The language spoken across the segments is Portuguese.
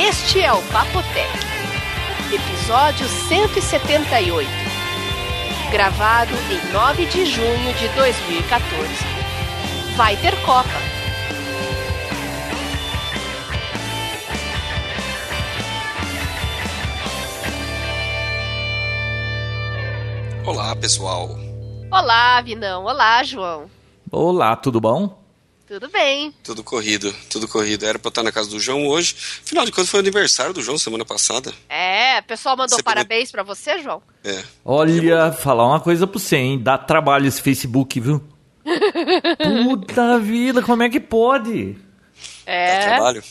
Este é o Papotec, episódio 178, gravado em 9 de junho de 2014. Vai ter Copa. Olá, pessoal. Olá, Vinão. Olá, João. Olá, tudo bom? Tudo bem. Tudo corrido, tudo corrido. Era pra eu estar na casa do João hoje. Afinal de contas, foi o aniversário do João semana passada. É, o pessoal mandou Você parabéns pra você, João? É. Olha, falar uma coisa pra você, hein? Dá trabalho esse Facebook, viu? Puta vida, como é que pode? Dá É. trabalho?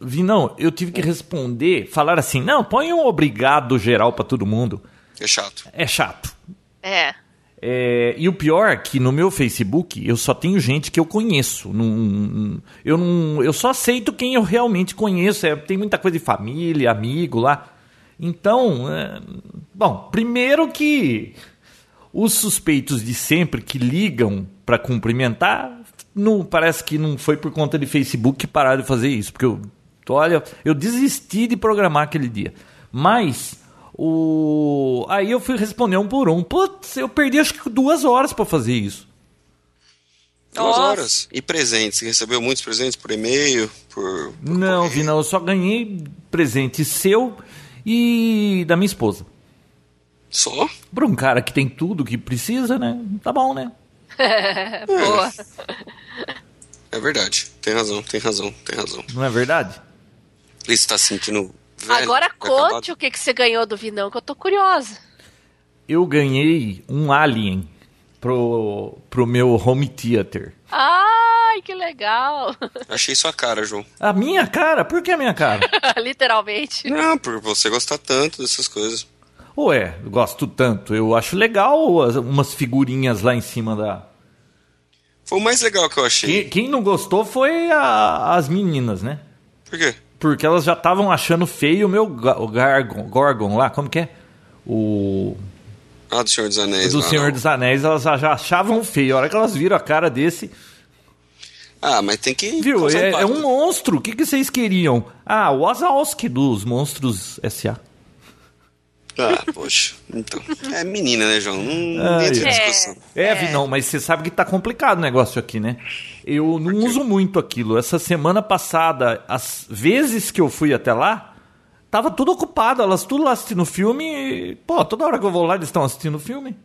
Vinão, eu tive que responder, falar assim, não, põe um obrigado geral pra todo mundo. É chato. É chato. É. É, e o pior é que no meu Facebook eu só tenho gente que eu conheço. Eu, eu só aceito quem eu realmente conheço. É, tem muita coisa de família, amigo lá. Então, é, bom, primeiro que os suspeitos de sempre que ligam para cumprimentar, não, parece que não foi por conta de Facebook que pararam de fazer isso. Porque eu, olha, eu desisti de programar aquele dia. Mas o aí eu fui responder um por um. Putz, eu perdi acho que duas horas para fazer isso. Duas Nossa. horas. E presentes? Você recebeu muitos presentes por e-mail? Por, por Não, correio? Vina, eu só ganhei presente seu e da minha esposa. Só? Para um cara que tem tudo que precisa, né? Tá bom, né? Boa. É verdade. Tem razão, tem razão, tem razão. Não é verdade? Ele está se sentindo velho? Agora acabado? conte o que, que você ganhou do Vinão, que eu tô curiosa. Eu ganhei um Alien pro, pro meu home theater. Ai, que legal. Achei sua cara, João. A minha cara? Por que a minha cara? Literalmente. Não, por você gostar tanto dessas coisas. Ué, gosto tanto. Eu acho legal as- umas figurinhas lá em cima da. Foi o mais legal que eu achei. Quem, quem não gostou foi a- as meninas, né? Por quê? Porque elas já estavam achando feio o meu o Gargon, Gorgon lá, como que é? O Ah, do Senhor dos Anéis. do lá, Senhor não. dos Anéis, elas já achavam feio. A hora que elas viram a cara desse, Ah, mas tem que... viu? É, é um monstro. O que, que vocês queriam? Ah, o Wazowski dos Monstros S.A. Ah, poxa. Então. É menina, né, João? Não Ai, entra ai. discussão. É, Vinão, mas você sabe que tá complicado o negócio aqui, né? Eu não uso muito aquilo. Essa semana passada, as vezes que eu fui até lá, tava tudo ocupado. Elas tudo lá assistindo filme. E, pô, toda hora que eu vou lá, eles estão assistindo filme.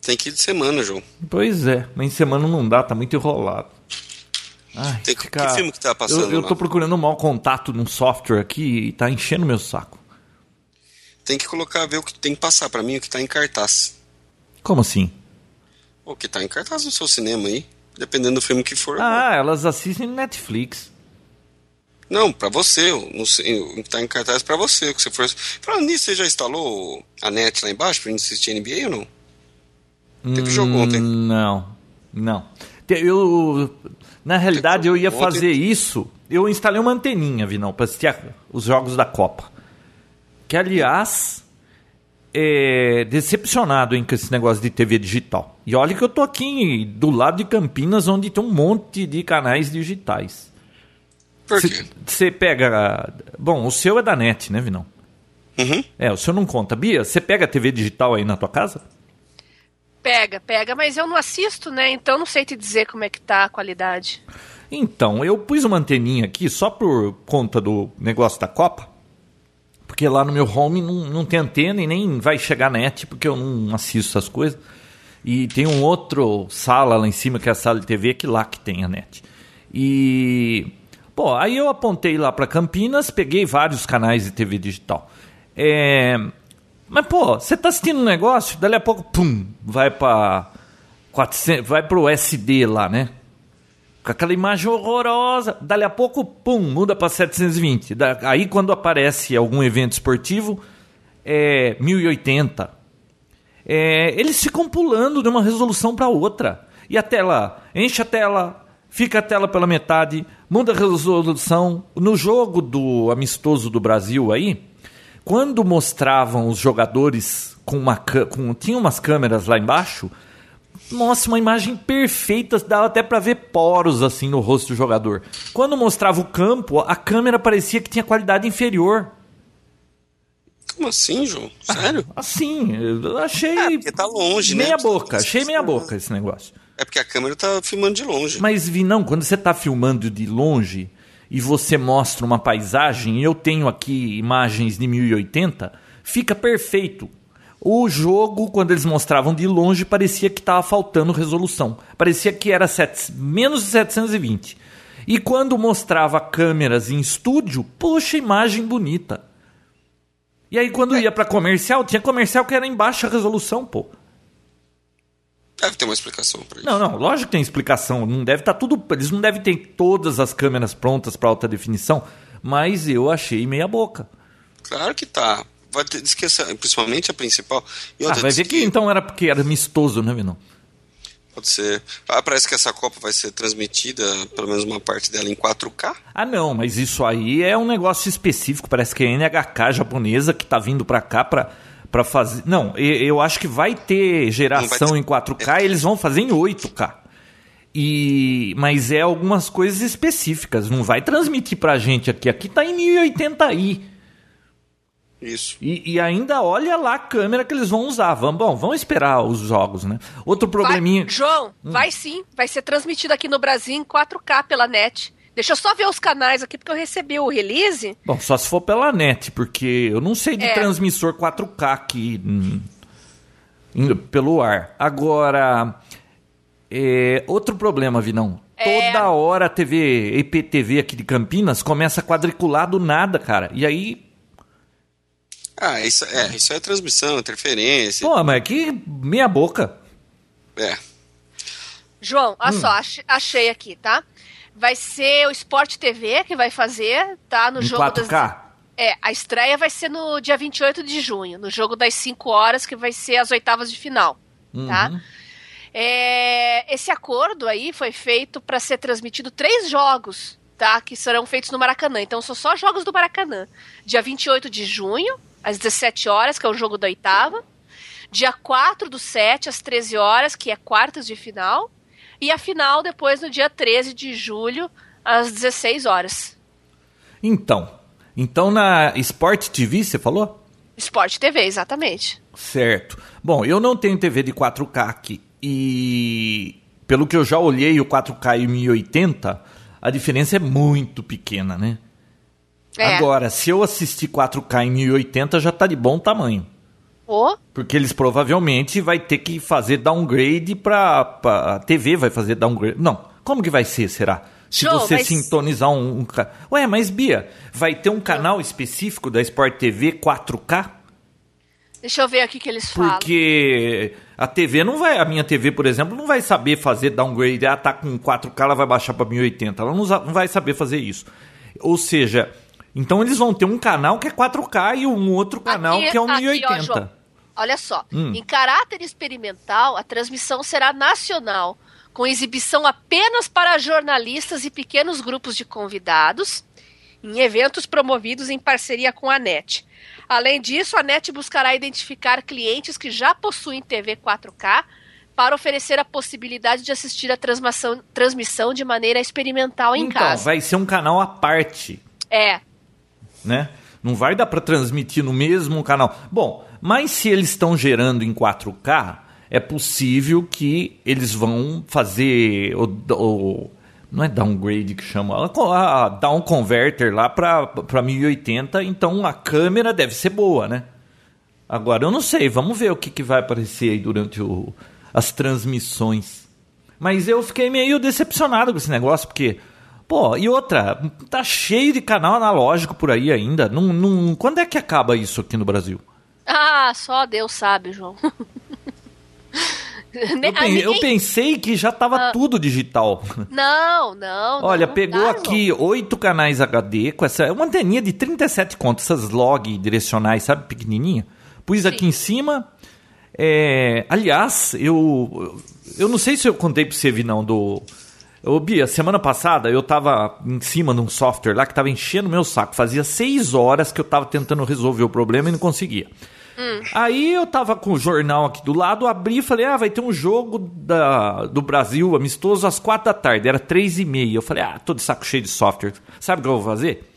Tem que ir de semana, João. Pois é, mas em semana não dá, tá muito enrolado. Ai, Tem que- fica- que filme que tá passando Eu, eu lá? tô procurando um mau contato num software aqui e tá enchendo meu saco. Tem que colocar, ver o que tem que passar pra mim, o que tá em cartaz. Como assim? O que tá em cartaz no seu cinema aí. Dependendo do filme que for. Ah, elas assistem no Netflix. Não, pra você. O no- que tá em cartaz pra você. O que você for... Falando nisso, você já instalou a net lá embaixo pra gente assistir NBA ou não? Teve jogo ontem. Hum, Não, não. Te- Eu, na realidade, eu ia Ontem- fazer isso. Eu instalei uma anteninha, Vinão, pra assistir a- os jogos da Copa. Que, aliás, é decepcionado hein, com esse negócio de TV digital. E olha que eu tô aqui do lado de Campinas, onde tem um monte de canais digitais. Por quê? Você pega. Bom, o seu é da net, né, Vinão? Uhum. É, o seu não conta. Bia, você pega a TV digital aí na tua casa? Pega, pega, mas eu não assisto, né? Então não sei te dizer como é que tá a qualidade. Então, eu pus uma anteninha aqui só por conta do negócio da Copa. Porque lá no meu home não, não tem antena e nem vai chegar net, porque eu não assisto essas coisas. E tem um outro sala lá em cima, que é a sala de TV, que lá que tem a net. E. Pô, aí eu apontei lá para Campinas, peguei vários canais de TV digital. É. Mas, pô, você tá assistindo um negócio, dali a pouco, pum, vai pra. 400, vai pro SD lá, né? Com aquela imagem horrorosa. Dali a pouco, pum, muda para 720. Da- Aí quando aparece algum evento esportivo, é 1080. É, eles ficam pulando de uma resolução para outra. E a tela, enche a tela, fica a tela pela metade, muda a resolução. No jogo do amistoso do Brasil aí, quando mostravam os jogadores com uma com tinha umas câmeras lá embaixo, nossa, uma imagem perfeita, dava até para ver poros assim no rosto do jogador. Quando mostrava o campo, a câmera parecia que tinha qualidade inferior. Como assim, João? Sério? Assim, eu achei. É, porque tá longe, meia né? boca, achei meia boca esse negócio. É porque a câmera tá filmando de longe. Mas vi não, quando você tá filmando de longe e você mostra uma paisagem, eu tenho aqui imagens de 1080, fica perfeito. O jogo, quando eles mostravam de longe, parecia que estava faltando resolução. Parecia que era sete, menos de 720. E quando mostrava câmeras em estúdio, poxa, imagem bonita. E aí quando ia para comercial, tinha comercial que era em baixa resolução, pô. Deve ter uma explicação para isso. Não, não, lógico que tem explicação. Não deve estar tá tudo. Eles não devem ter todas as câmeras prontas para alta definição, mas eu achei meia boca. Claro que tá. Vai ter, esqueça, principalmente a principal. E outra, ah, vai ver que, que, então era porque era amistoso, né, Vinão? Pode ser. Ah, parece que essa Copa vai ser transmitida, pelo menos uma parte dela, em 4K. Ah, não, mas isso aí é um negócio específico. Parece que é a NHK japonesa que tá vindo para cá para para fazer. Não, eu acho que vai ter geração vai ter... em 4K, eles vão fazer em 8K. E mas é algumas coisas específicas, não vai transmitir pra gente aqui. Aqui tá em 1080i. Isso. E, e, ainda olha lá a câmera que eles vão usar. Vamos, bom, vamos esperar os jogos, né? Outro probleminha. Vai, João, hum. vai sim. Vai ser transmitido aqui no Brasil em 4K pela net. Deixa eu só ver os canais aqui, porque eu recebi o release. Bom, só se for pela net, porque eu não sei de é. transmissor 4K aqui hum, pelo ar. Agora, é, outro problema, Vinão. É... Toda hora a TV, EPTV aqui de Campinas começa a quadricular do nada, cara. E aí ah, isso é, isso é transmissão, interferência. Pô, mas que meia boca. É. João, olha hum. só, achei aqui, tá? Vai ser o Sport TV que vai fazer, tá? No em jogo 4K? Das... É, a estreia vai ser no dia 28 de junho, no jogo das 5 horas, que vai ser as oitavas de final, tá? uhum. tá? É, esse acordo aí foi feito para ser transmitido três jogos, tá? Que serão feitos no Maracanã. Então são só jogos do Maracanã. Dia 28 de junho, às 17 horas, que é o jogo da oitava. Dia 4 do 7, às 13 horas, que é quartas de final. E a final depois no dia 13 de julho, às 16 horas. Então, então na Sport TV, você falou? Sport TV, exatamente. Certo. Bom, eu não tenho TV de 4K aqui. E pelo que eu já olhei o 4K e o 1080, a diferença é muito pequena, né? É. Agora, se eu assistir 4K em 1080, já tá de bom tamanho. Oh. Porque eles provavelmente vai ter que fazer downgrade pra, pra a TV vai fazer downgrade. Não, como que vai ser, será? Se Show, você mas... sintonizar um, um, Ué, mas Bia, vai ter um canal específico da Sport TV 4K? Deixa eu ver aqui que eles falam. Porque a TV não vai, a minha TV, por exemplo, não vai saber fazer downgrade. Ah, tá com 4K, ela vai baixar para 1080. Ela não, não vai saber fazer isso. Ou seja, então eles vão ter um canal que é 4K e um outro canal aqui, que é 1080. Aqui, ó, Olha só, hum. em caráter experimental, a transmissão será nacional, com exibição apenas para jornalistas e pequenos grupos de convidados, em eventos promovidos em parceria com a NET. Além disso, a NET buscará identificar clientes que já possuem TV 4K para oferecer a possibilidade de assistir a transmissão, transmissão de maneira experimental em então, casa. Então, vai ser um canal à parte. É, né? Não vai dar para transmitir no mesmo canal. Bom, mas se eles estão gerando em 4K, é possível que eles vão fazer o, o não é downgrade que chama, a down converter lá para 1080, então a câmera deve ser boa, né? Agora eu não sei, vamos ver o que, que vai aparecer aí durante o, as transmissões. Mas eu fiquei meio decepcionado com esse negócio, porque Pô, e outra, tá cheio de canal analógico por aí ainda. Não, não, quando é que acaba isso aqui no Brasil? Ah, só Deus sabe, João. Eu, pen, eu, pensei que já tava ah. tudo digital. Não, não. Olha, não, pegou não aqui oito canais HD com essa. Uma anteninha de 37 contas, essas log direcionais, sabe, pequenininha. Pus Sim. aqui em cima. É, aliás, eu. Eu não sei se eu contei pra você, não, do Ô Bia, semana passada eu tava em cima de um software lá que tava enchendo meu saco. Fazia seis horas que eu tava tentando resolver o problema e não conseguia. Hum. Aí eu tava com o jornal aqui do lado, abri e falei, ah, vai ter um jogo da, do Brasil amistoso às quatro da tarde, era três e meia. Eu falei, ah, tô de saco cheio de software. Sabe o que eu vou fazer?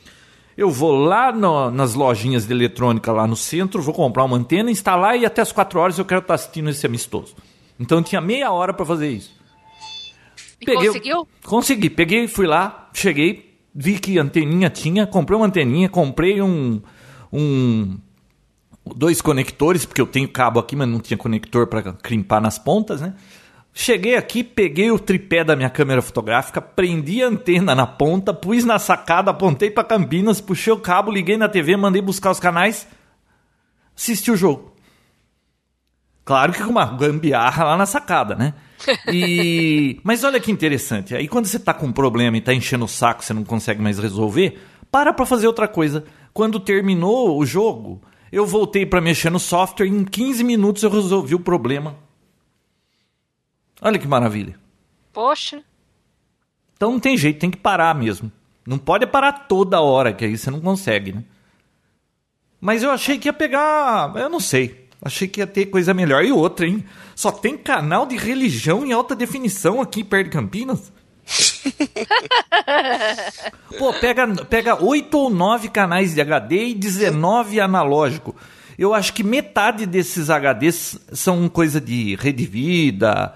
Eu vou lá no, nas lojinhas de eletrônica lá no centro, vou comprar uma antena, instalar e até as quatro horas eu quero estar assistindo esse amistoso. Então eu tinha meia hora para fazer isso. E peguei, conseguiu? Consegui. Peguei, fui lá, cheguei, vi que anteninha tinha, comprei uma anteninha, comprei um, um dois conectores, porque eu tenho cabo aqui, mas não tinha conector para crimpar nas pontas, né? Cheguei aqui, peguei o tripé da minha câmera fotográfica, prendi a antena na ponta, pus na sacada, apontei para Campinas, puxei o cabo, liguei na TV, mandei buscar os canais, assisti o jogo. Claro que com uma gambiarra lá na sacada, né? E... Mas olha que interessante. Aí quando você tá com um problema e tá enchendo o saco, você não consegue mais resolver, para pra fazer outra coisa. Quando terminou o jogo, eu voltei para mexer no software, em 15 minutos eu resolvi o problema. Olha que maravilha. Poxa. Então não tem jeito, tem que parar mesmo. Não pode parar toda hora, que aí você não consegue, né? Mas eu achei que ia pegar. Eu não sei. Achei que ia ter coisa melhor. E outra, hein? Só tem canal de religião em alta definição aqui perto de Campinas. Pô, pega, pega 8 ou 9 canais de HD e 19 analógico. Eu acho que metade desses HDs são coisa de rede vida.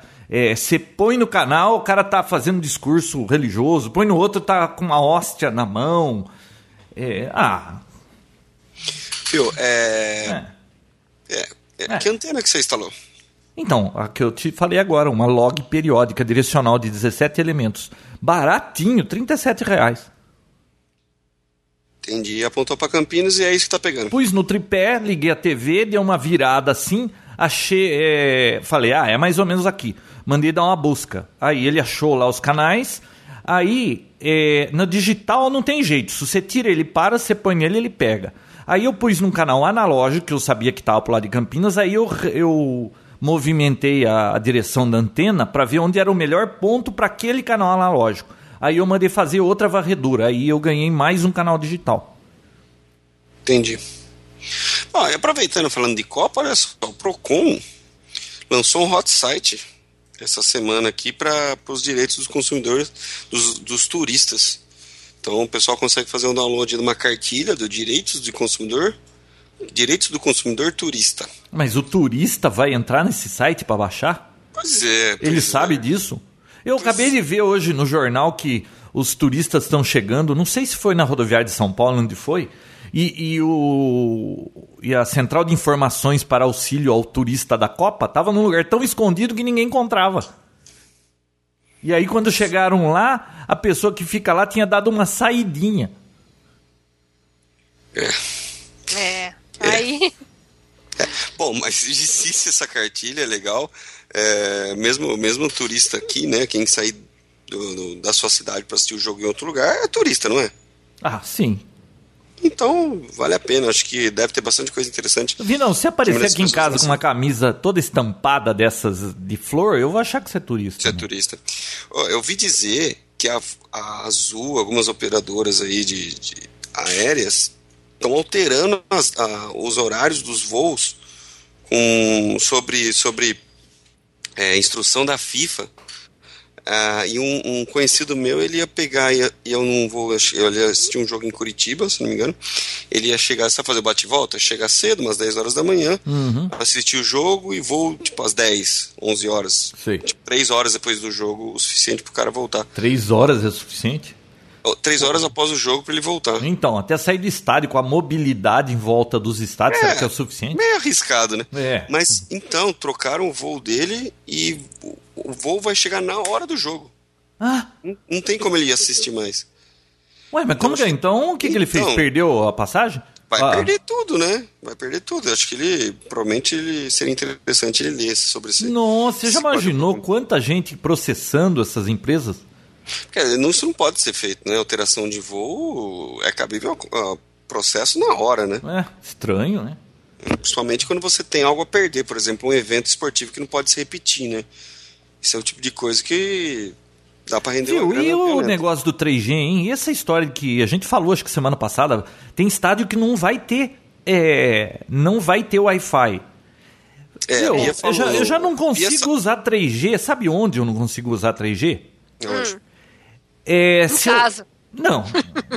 Você é, põe no canal, o cara tá fazendo um discurso religioso, põe no outro, tá com uma hóstia na mão. É, ah. Fio, é... É. é... é. Que antena que você instalou? Então, a que eu te falei agora, uma log periódica direcional de 17 elementos. Baratinho, 37 reais. Entendi. Apontou para Campinas e é isso que tá pegando. Pus no tripé, liguei a TV, dei uma virada assim, achei. É... Falei, ah, é mais ou menos aqui. Mandei dar uma busca. Aí ele achou lá os canais. Aí, é... no digital não tem jeito. Se você tira ele para, você põe nele, ele pega. Aí eu pus num canal analógico, que eu sabia que estava pro lado de Campinas, aí eu, eu movimentei a, a direção da antena para ver onde era o melhor ponto para aquele canal analógico. Aí eu mandei fazer outra varredura, aí eu ganhei mais um canal digital. Entendi. Bom, aproveitando falando de Copa, olha só, o Procon lançou um hot site essa semana aqui para os direitos dos consumidores, dos, dos turistas. Então o pessoal consegue fazer um download de uma cartilha do direitos do consumidor Direitos do consumidor turista. Mas o turista vai entrar nesse site para baixar? Pois é. Pois Ele é. sabe disso? Eu pois acabei de ver hoje no jornal que os turistas estão chegando, não sei se foi na rodoviária de São Paulo, onde foi, e, e, o, e a central de informações para auxílio ao turista da Copa estava num lugar tão escondido que ninguém encontrava. E aí, quando chegaram lá, a pessoa que fica lá tinha dado uma saidinha. É. É. Aí. É. Bom, mas existe essa cartilha, é legal. É, mesmo, mesmo turista aqui, né? Quem sair do, do, da sua cidade para assistir o jogo em outro lugar é turista, não é? Ah, sim. Então, vale a pena. Acho que deve ter bastante coisa interessante. Vi, não, se aparecer aqui em casa com uma camisa toda estampada dessas de flor, eu vou achar que você é turista. Você é né? é turista. Eu vi dizer que a, a Azul, algumas operadoras aí de, de aéreas, estão alterando as, a, os horários dos voos com, sobre, sobre é, instrução da FIFA. Uh, e um, um, conhecido meu, ele ia pegar, ia, eu não vou, eu ia assistir um jogo em Curitiba, se não me engano, ele ia chegar, sabe fazer bate-volta? Chegar cedo, umas 10 horas da manhã, uhum. assistir o jogo e voo, tipo, às 10, 11 horas. Sim. Tipo, 3 horas depois do jogo, o suficiente pro cara voltar. 3 horas é suficiente? três horas após o jogo para ele voltar. Então, até sair do estádio com a mobilidade em volta dos estádios, é, será que é o suficiente? Meio arriscado, né? É. Mas então, trocaram o voo dele e o voo vai chegar na hora do jogo. Ah. Não, não tem como ele assistir mais. Ué, mas como então, que é? Então, o que, então, que ele fez? Então, Perdeu a passagem? Vai ah. perder tudo, né? Vai perder tudo. Acho que ele, provavelmente, ele seria interessante ele ler sobre isso. Nossa, você já imaginou quanta gente processando essas empresas? isso não pode ser feito, né? Alteração de voo é cabível a processo na hora, né? É, estranho, né? Principalmente quando você tem algo a perder, por exemplo, um evento esportivo que não pode se repetir, né? Isso é o tipo de coisa que dá para render Viu, uma E o negócio do 3G, hein? E essa história que a gente falou, acho que semana passada, tem estádio que não vai ter é, não vai ter Wi-Fi. É, eu, Bia eu, falou- já, eu já não consigo sa- usar 3G. Sabe onde eu não consigo usar 3G? Onde? É, Em se eu- casa. Não,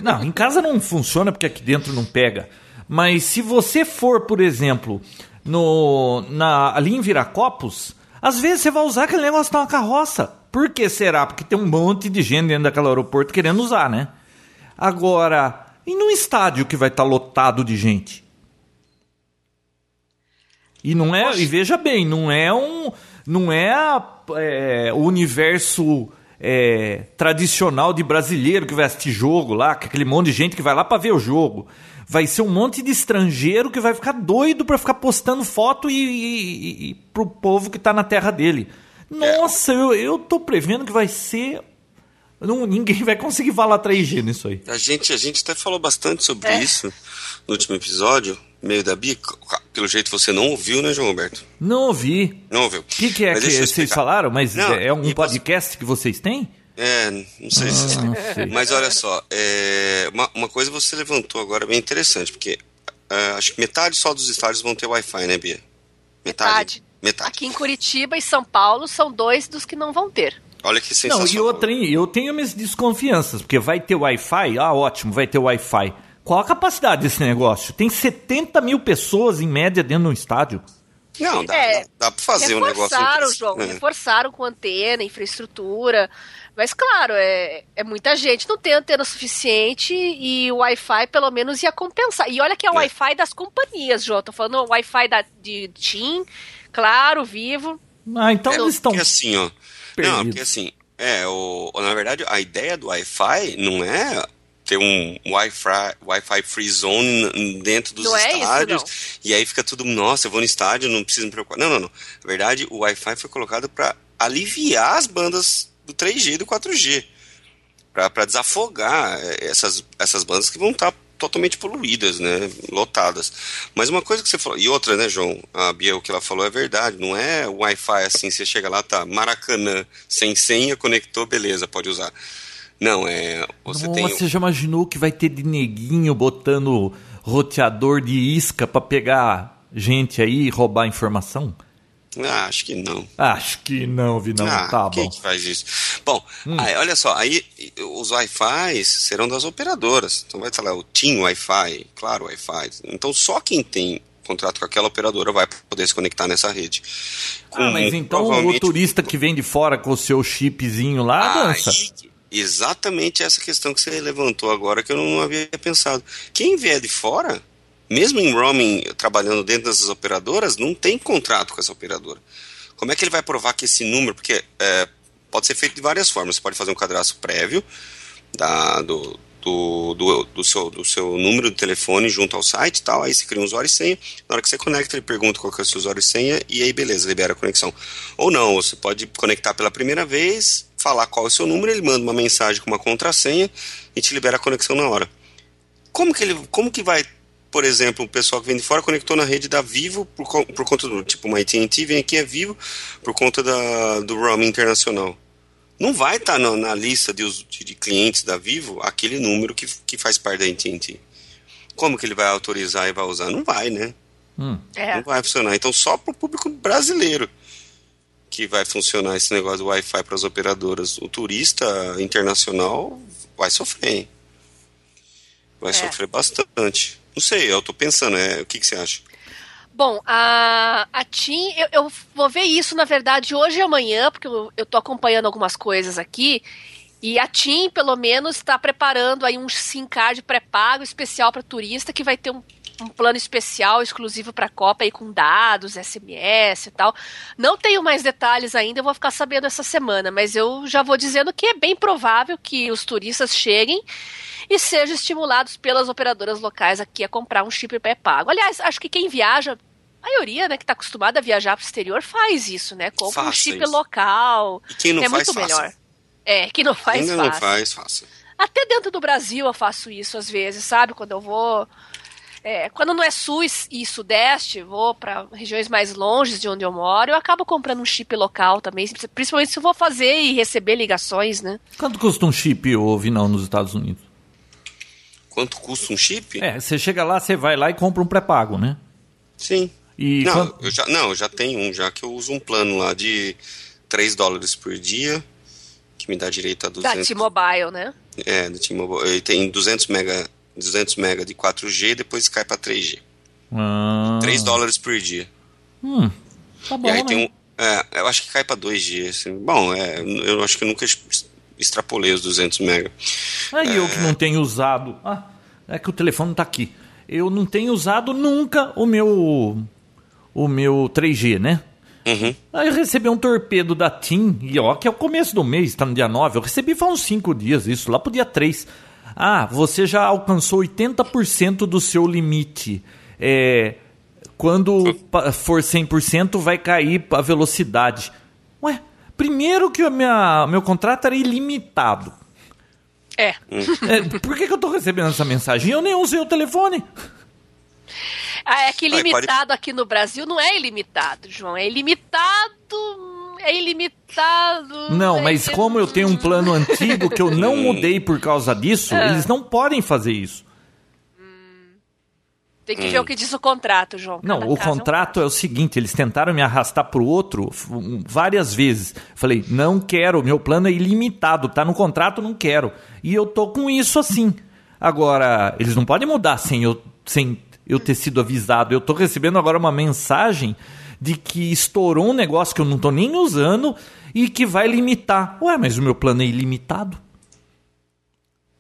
não, em casa não funciona porque aqui dentro não pega. Mas se você for, por exemplo, no, na, ali em Viracopos, às vezes você vai usar aquele negócio de uma carroça. Por que será? Porque tem um monte de gente dentro daquele aeroporto querendo usar, né? Agora, e num estádio que vai estar lotado de gente? E não é, e veja bem, não é um, não é, a- é, o universo é, tradicional de brasileiro que vai assistir jogo lá, com aquele monte de gente que vai lá para ver o jogo. Vai ser um monte de estrangeiro que vai ficar doido para ficar postando foto e, e, e- pro povo que tá na terra dele. Nossa, eu, eu tô prevendo que vai ser. Não, ninguém vai conseguir falar 3G nisso aí. A gente, a gente até falou bastante sobre É. isso no último episódio, meio da Bia. Pelo jeito você não ouviu, né, João Roberto? Não ouvi. Não ouviu. O que, que é Mas que vocês falaram? Mas Não, é um e você- podcast que vocês têm? É, não sei se. Ah, não sei. Mas olha só, é, uma, uma coisa você levantou agora bem interessante, porque é, acho que metade só dos estádios vão ter Wi-Fi, né, Bia? Metade. Metade. Aqui em Curitiba e São Paulo são dois dos que não vão ter. Olha que Não, sensacional. e outra, hein, eu tenho minhas desconfianças, porque vai ter Wi-Fi, ah, ótimo, vai ter Wi-Fi. Qual a capacidade desse negócio? Tem 70 mil pessoas em média dentro de um estádio. Não, dá, É, dá, dá pra fazer um negócio. reforçaram. João, É. reforçaram com antena, infraestrutura. Mas, claro, é, é muita gente, não tem antena suficiente e o Wi-Fi pelo menos ia compensar. E olha que é o É. Wi-Fi das companhias, João. Tô falando o Wi-Fi da, de TIM, claro, vivo. Ah, então eles estão. Porque assim, ó. Não, perdidos. porque assim, é, o, na verdade, a ideia do Wi-Fi não é ter um Wi-Fi Wi free zone dentro dos Não é isso, estádios e aí fica tudo, nossa, eu vou no estádio, não preciso me preocupar. Não, não, não. Na verdade, o Wi-Fi foi colocado para aliviar as bandas do 3G e do 4G. Para desafogar eh, essas, essas bandas que vão estar totalmente poluídas, né, lotadas. Mas uma coisa que você falou, e outra, né, João, a Bia, o que ela falou é verdade, não é o Wi-Fi assim, você chega lá, tá Maracanã, sem senha, conectou, beleza, pode usar. Não, é, você tem... você já imaginou que vai ter de neguinho botando roteador de isca pra pegar gente aí e roubar informação? Ah, acho que não. Acho que não, Vinão. ah, tá quem bom. que faz isso? Bom, Hum. aí, olha só, aí os Wi-Fi serão das operadoras. Então vai lá o TIM Wi-Fi, claro Wi-Fi. Então só quem tem contrato com aquela operadora vai poder se conectar nessa rede. Ah, mas Com- então o provavelmente- turista que vem de fora com o seu chipzinho lá dança. Aí, exatamente essa questão que você levantou agora que eu não havia pensado. Quem vier de fora, mesmo em roaming, trabalhando dentro dessas operadoras, não tem contrato com essa operadora. Como é que ele vai provar que esse número, porque é, pode ser feito de várias formas. Você pode fazer um cadastro prévio da, do, do, do, do seu, do seu número de telefone junto ao site e tal, aí você cria um usuário e senha, na hora que você conecta ele pergunta qual é o seu usuário e senha e aí beleza, libera a conexão. Ou não, você pode conectar pela primeira vez, falar qual é o seu número, ele manda uma mensagem com uma contrassenha e te libera a conexão na hora. Como que ele, como que vai, por exemplo, o pessoal que vem de fora conectou na rede da Vivo por, por conta do, tipo, uma AT&T vem aqui é Vivo por conta da, do roaming internacional. Não vai estar na, na lista de- de clientes da Vivo aquele número que, que faz parte da AT&T. Como que ele vai autorizar e vai usar? Não vai, né? Hum. É. Não vai funcionar. Então só para o público brasileiro que vai funcionar esse negócio do Wi-Fi para as operadoras. O turista internacional vai sofrer. hein? Vai É. sofrer bastante. Não sei, eu tô pensando, é, o que, que você acha? Bom, a, a TIM, eu, eu vou ver isso, na verdade, hoje e amanhã, porque eu, eu tô acompanhando algumas coisas aqui. E a TIM, pelo menos, está preparando aí um SIM card pré-pago especial para turista, que vai ter um, um plano especial exclusivo para a Copa aí com dados, SMS e tal. Não tenho mais detalhes ainda, eu vou ficar sabendo essa semana, mas eu já vou dizendo que é bem provável que os turistas cheguem e sejam estimulados pelas operadoras locais aqui a comprar um chip pré-pago. Aliás, acho que quem viaja, a maioria, né, que está acostumada a viajar para o exterior faz isso, né? Compra um Faça chip isso. local. E quem não é faz, muito faça. melhor. É, quem não faz, Ainda faz. não faz, faça. Até dentro do Brasil eu faço isso às vezes, sabe? Quando eu vou. é, quando não é sul e sudeste, vou para regiões mais longes de onde eu moro, eu acabo comprando um chip local também, principalmente se eu vou fazer e receber ligações, né? Quanto custa um chip, ô Vinão, nos Estados Unidos? Quanto custa um chip? É, você chega lá, você vai lá e compra um pré-pago, né? Sim. E não, quando- eu já, não, eu já tenho um, já que eu uso um plano lá de 3 dólares por dia, que me dá direito a Da 200... T-Mobile, né? É, do T-Mobile. Ele tem 200 mega, 200 mega de 4G, depois cai pra 3G. Ah, 3 dólares por dia. Hum, tá bom, e aí né? tem um... É, eu acho que cai pra 2G. Assim. Bom, é, eu acho que eu nunca extrapolei os 200 mega. Aí eu que não tenho usado. Ah, é que o telefone tá aqui. Eu não tenho usado nunca o meu. O meu 3G, né? Uhum. Aí eu recebi um torpedo da TIM, e ó, que é o começo do mês, tá no dia 9. Eu recebi faz uns 5 dias, isso, lá pro dia 3. Ah, você já alcançou 80% do seu limite. É, quando for 100%, vai cair a velocidade. Ué, primeiro que o minha, meu contrato era ilimitado. É. É, por que, que eu tô recebendo essa mensagem? Eu nem usei o telefone. Ah, é que ilimitado aqui no Brasil não é ilimitado, João. É ilimitado. É ilimitado. Não, é mas como eu tenho um plano antigo que eu não mudei por causa disso, Ah. eles não podem fazer isso. Tem que ver o que diz o contrato, João. Não, Cada o caso é um contrato é o seguinte, eles tentaram me arrastar pro outro f- um, várias vezes. Falei, não quero, meu plano é ilimitado, tá no contrato, não quero. E eu tô com isso assim. Agora, eles não podem mudar sem eu, sem eu ter sido avisado. Eu tô recebendo agora uma mensagem de que estourou um negócio que eu não tô nem usando e que vai limitar. Ué, mas o meu plano é ilimitado?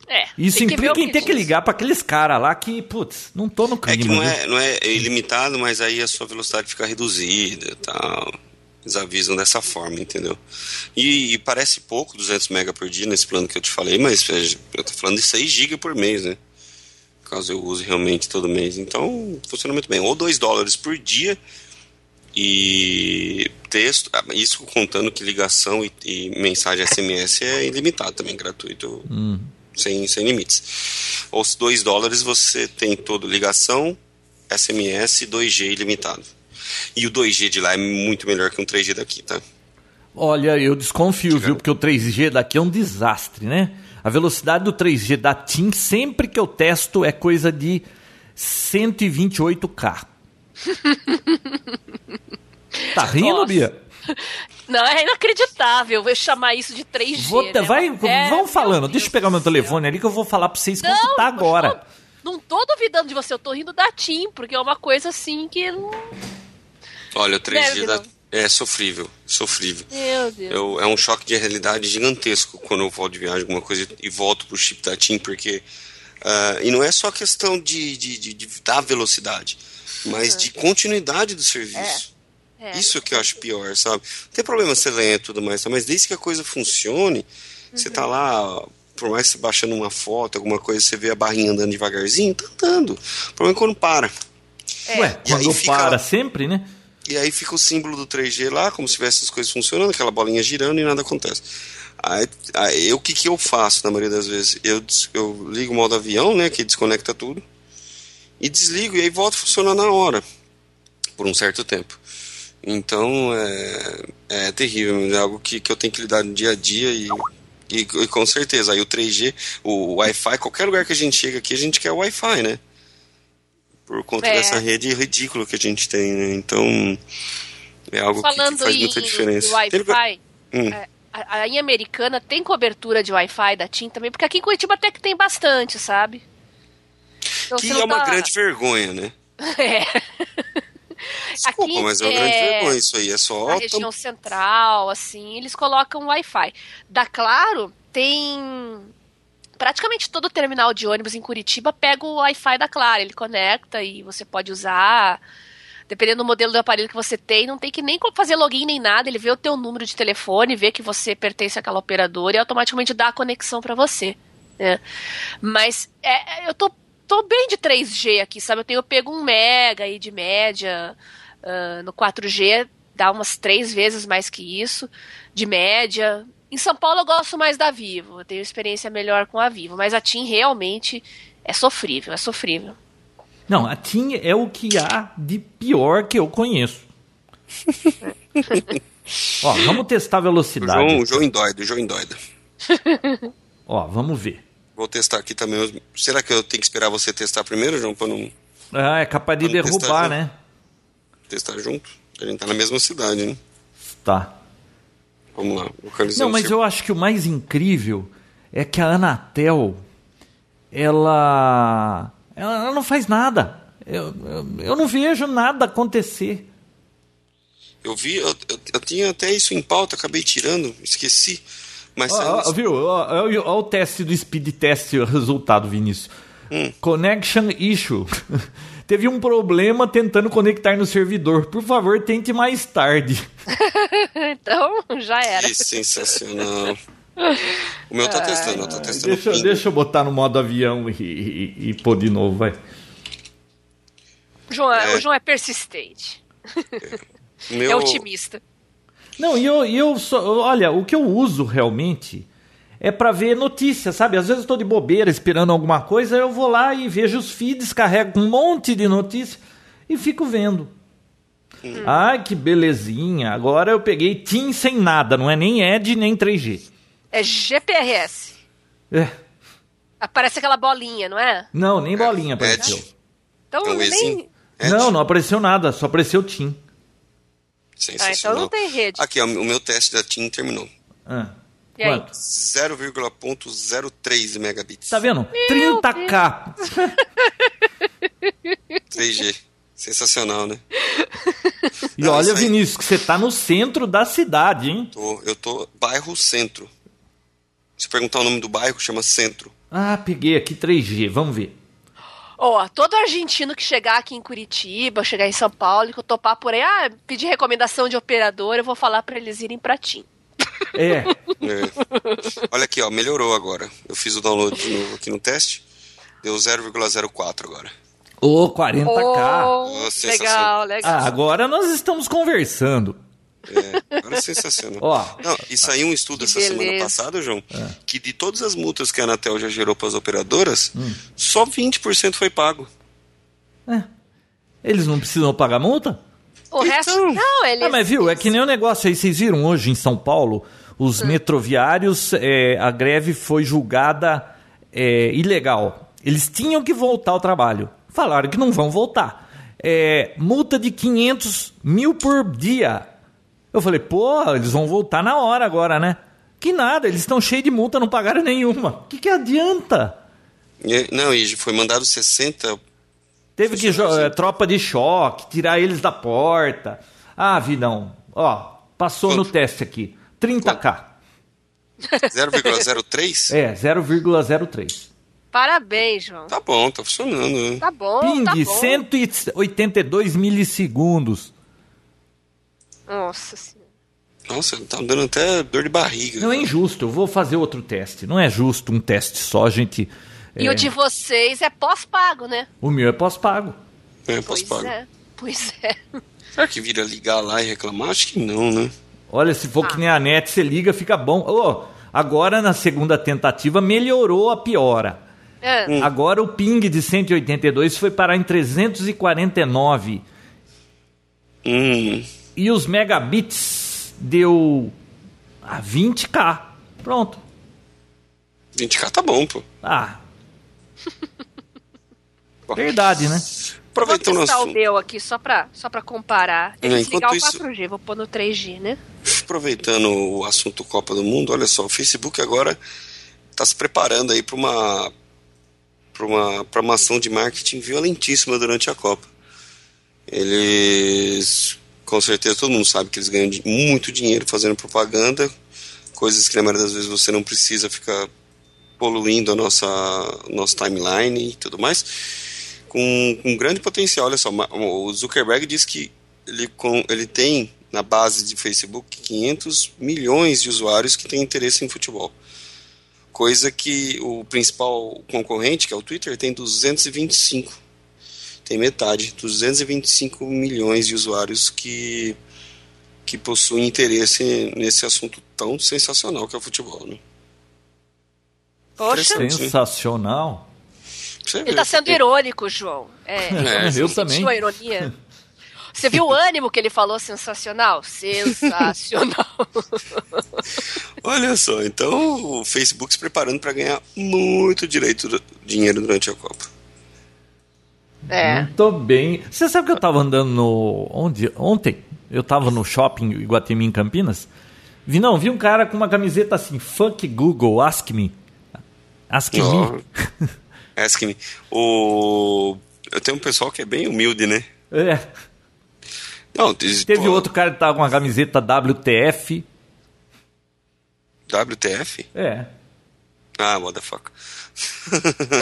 É, Isso implica em ter que ligar pra aqueles caras lá que, putz, não tô no É clima. que não é, não é ilimitado, mas aí a sua velocidade fica reduzida e tal. Eles avisam dessa forma, entendeu? E, e parece pouco, 200 mega por dia nesse plano que eu te falei, mas é, eu tô falando de 6 GB por mês, né? Caso eu use realmente todo mês. Então, funciona muito bem. Ou 2 dólares por dia e texto, ah, isso contando que ligação e, e mensagem SMS é ilimitado também, gratuito, sem, sem limites. Ou 2 dólares você tem todo ligação, SMS e 2G ilimitado. E o 2G de lá é muito melhor que um 3G daqui, tá? Olha, eu desconfio, viu? Porque o 3G daqui é um desastre, né? A velocidade do 3G da TIM, sempre que eu testo, é coisa de 128K. Tá rindo, Nossa. Bia? Não, é inacreditável. Vou chamar isso de 3G. Vou, né? vai, É, vão falando. Deus Deixa eu pegar meu telefone ali que eu vou falar pra vocês quanto Não, tá agora. Não, não tô duvidando de você, eu tô rindo da TIM, porque é uma coisa assim que. não- Olha, o 3G Deve, da... é sofrível, sofrível. Meu Deus. Eu, é um choque de realidade gigantesco quando eu volto de viagem, alguma coisa, e volto pro chip da TIM, porque. ah, e não é só questão de, de, de- de- da velocidade, mas de continuidade do serviço. É. Isso que eu acho pior, sabe? Não tem problema ser lento e tudo mais, tá? mas desde que a coisa funcione, você tá lá, por mais que você baixando uma foto, alguma coisa, você vê a barrinha andando devagarzinho, tá andando. O problema é quando para. Ué, E aí quando fica- para sempre, né? E aí fica o símbolo do 3G lá, como se tivesse as coisas funcionando, aquela bolinha girando e nada acontece. Aí, aí o que, que eu faço na maioria das vezes? Eu, eu ligo o modo avião, né, que desconecta tudo, e desligo, e aí volta a funcionar na hora, por um certo tempo. Então é, é terrível, é algo que, que eu tenho que lidar no dia a dia e, e, e com certeza. Aí o 3G, o Wi-Fi, qualquer lugar que a gente chega aqui, a gente quer Wi-Fi, né? Por conta É. dessa rede ridícula que a gente tem, né? Então é algo que- que, Falando faz em, muita diferença. Wi-Fi, Hum. é, a, a em Americana tem cobertura de Wi-Fi da TIM também, porque aqui em Curitiba até que tem bastante, sabe? Então, que é uma tá- grande vergonha, né? É. Desculpa, Aqui, mas é uma é, grande vergonha isso aí. É só. na região central, assim, eles colocam Wi-Fi. Da Claro tem praticamente todo terminal de ônibus em Curitiba pega o Wi-Fi da Claro, ele conecta e você pode usar. Dependendo do modelo do aparelho que você tem, não tem que nem fazer login nem nada, ele vê o teu número de telefone, vê que você pertence àquela operadora e automaticamente dá a conexão para você. né? Mas é, eu tô, tô bem de 3G aqui, sabe? Eu tenho pego um mega aí de média, ah, no 4G dá umas três vezes mais que isso, de média. Em São Paulo eu gosto mais da Vivo, eu tenho experiência melhor com a Vivo, mas a TIM realmente é sofrível, é sofrível. Não, a TIM é o que há de pior que eu conheço. Ó, vamos testar a O velocidade. João, o João endoida, o João endoida. Ó, vamos ver. Vou testar aqui também. Será que eu tenho que esperar você testar primeiro, João, para não. Ah, é capaz de derrubar, né? Testar junto. A gente tá na mesma cidade, né? Tá. Vamos lá, Não, mas eu acho que o mais incrível é que a Anatel, ela, ela não faz nada. Eu, eu, eu não vejo nada acontecer. Eu vi, eu, eu, eu, tinha até isso em pauta, acabei tirando, esqueci. Mas oh, oh, viu? Olha oh, o teste do speed test, o resultado, Vinícius. Hum. Connection issue. Teve um problema tentando conectar no servidor. Por favor, tente mais tarde. então, já era. Que sensacional. O meu tá testando, tá testando. Deixa, deixa eu botar no modo avião e, e, e pôr de novo, vai. João, é. O João é persistente. É, meu... é otimista. Não, e eu, eu só, olha, o que eu uso realmente é para ver notícias, sabe? Às vezes eu tô de bobeira esperando alguma coisa, eu vou lá e vejo os feeds, carrego um monte de notícias e fico vendo. Hum. Ai, que belezinha. Agora eu peguei TIM sem nada, não é nem ED nem 3G. É GPRS. É. Aparece aquela bolinha, não é? Não, nem bolinha apareceu. Então um nem... Não, não apareceu nada, só apareceu TIM. Ah, então não tem rede. Aqui, ó, o meu teste da TIM terminou. Ah. Quanto? 0,003 megabits. Tá vendo? Meu 30k. 3G. Sensacional, né? E Não, olha, Vinícius, que você tá no centro da cidade, hein? Tô, eu tô bairro centro. Se perguntar o nome do bairro, chama Centro. Ah, peguei aqui 3G, vamos ver. Ó, oh, todo argentino que chegar aqui em Curitiba, chegar em São Paulo, que eu topar por aí, ah, pedir recomendação de operador, eu vou falar para eles irem pra TIM. É. é. Olha aqui, ó, melhorou agora. Eu fiz o download de novo aqui no teste. Deu 0,04 agora. Ô, oh, 40k. Oh, oh, legal, legal. Ah, agora nós estamos conversando. É, agora é sensacional. Ó, Não, e saiu um estudo essa beleza. semana passada, João, é. que de todas as multas que a Anatel já gerou para as operadoras, hum. só 20% foi pago. É. Eles não precisam pagar multa? O então... resto. Não, eles. Ah, mas viu, é que nem o negócio aí. Vocês viram hoje em São Paulo, os hum. metroviários, é, a greve foi julgada é, ilegal. Eles tinham que voltar ao trabalho. Falaram que não vão voltar. É, multa de 500 mil por dia. Eu falei, pô, eles vão voltar na hora agora, né? Que nada, eles estão cheios de multa, não pagaram nenhuma. O que, que adianta? Não, e foi mandado 60 Teve que é, tropa de choque, tirar eles da porta. Ah, Vidão, ó, passou Quanto? no teste aqui. 30k. 0,03? É, 0,03. Parabéns, João. Tá bom, tá funcionando. Né? Tá bom, Ping, tá bom. 182 milissegundos. Nossa senhora. Nossa, tá dando até dor de barriga. Não é injusto, eu vou fazer outro teste. Não é justo um teste só, a gente e é. o de vocês é pós-pago, né? O meu é pós-pago. É pós-pago. Pois é. Pois é. Será que vira ligar lá e reclamar? Acho que não, né? Olha, se for ah. que nem a net, você liga, fica bom. Oh, agora na segunda tentativa melhorou a piora. É. Hum. Agora o ping de 182 foi parar em 349. Hum. E os megabits deu a 20k. Pronto. 20k tá bom, pô. Ah, Verdade, né? Aproveitando vou testar o meu aqui só pra, só pra comparar. É, desligar o 4G, isso, vou pôr no 3G, né? Aproveitando o assunto Copa do Mundo, olha só, o Facebook agora está se preparando aí para uma para uma, pra uma ação de marketing violentíssima durante a Copa. Eles, com certeza, todo mundo sabe que eles ganham muito dinheiro fazendo propaganda, coisas que na maioria das vezes você não precisa ficar poluindo a nossa nosso timeline e tudo mais, com, com grande potencial. Olha só, o Zuckerberg diz que ele, com, ele tem na base de Facebook 500 milhões de usuários que têm interesse em futebol. Coisa que o principal concorrente, que é o Twitter, tem 225. Tem metade, 225 milhões de usuários que, que possuem interesse nesse assunto tão sensacional que é o futebol. Né? Poxa. Sensacional. Ele está sendo irônico, João. É, é eu também. a ironia. Você viu o ânimo que ele falou? Sensacional? Sensacional. Olha só, então o Facebook se preparando para ganhar muito direito dinheiro durante a Copa. É. Muito bem. Você sabe que eu tava andando no. Onde? Ontem? Eu tava no shopping Iguatemi em Campinas. Vi, não, vi um cara com uma camiseta assim, fuck Google, ask me. Ask Ó, me. Ask me. O... Eu tenho um pessoal que é bem humilde, né? É. Não, diz- Teve pô, outro cara que tava com uma camiseta WTF. WTF? É. Ah, motherfucker.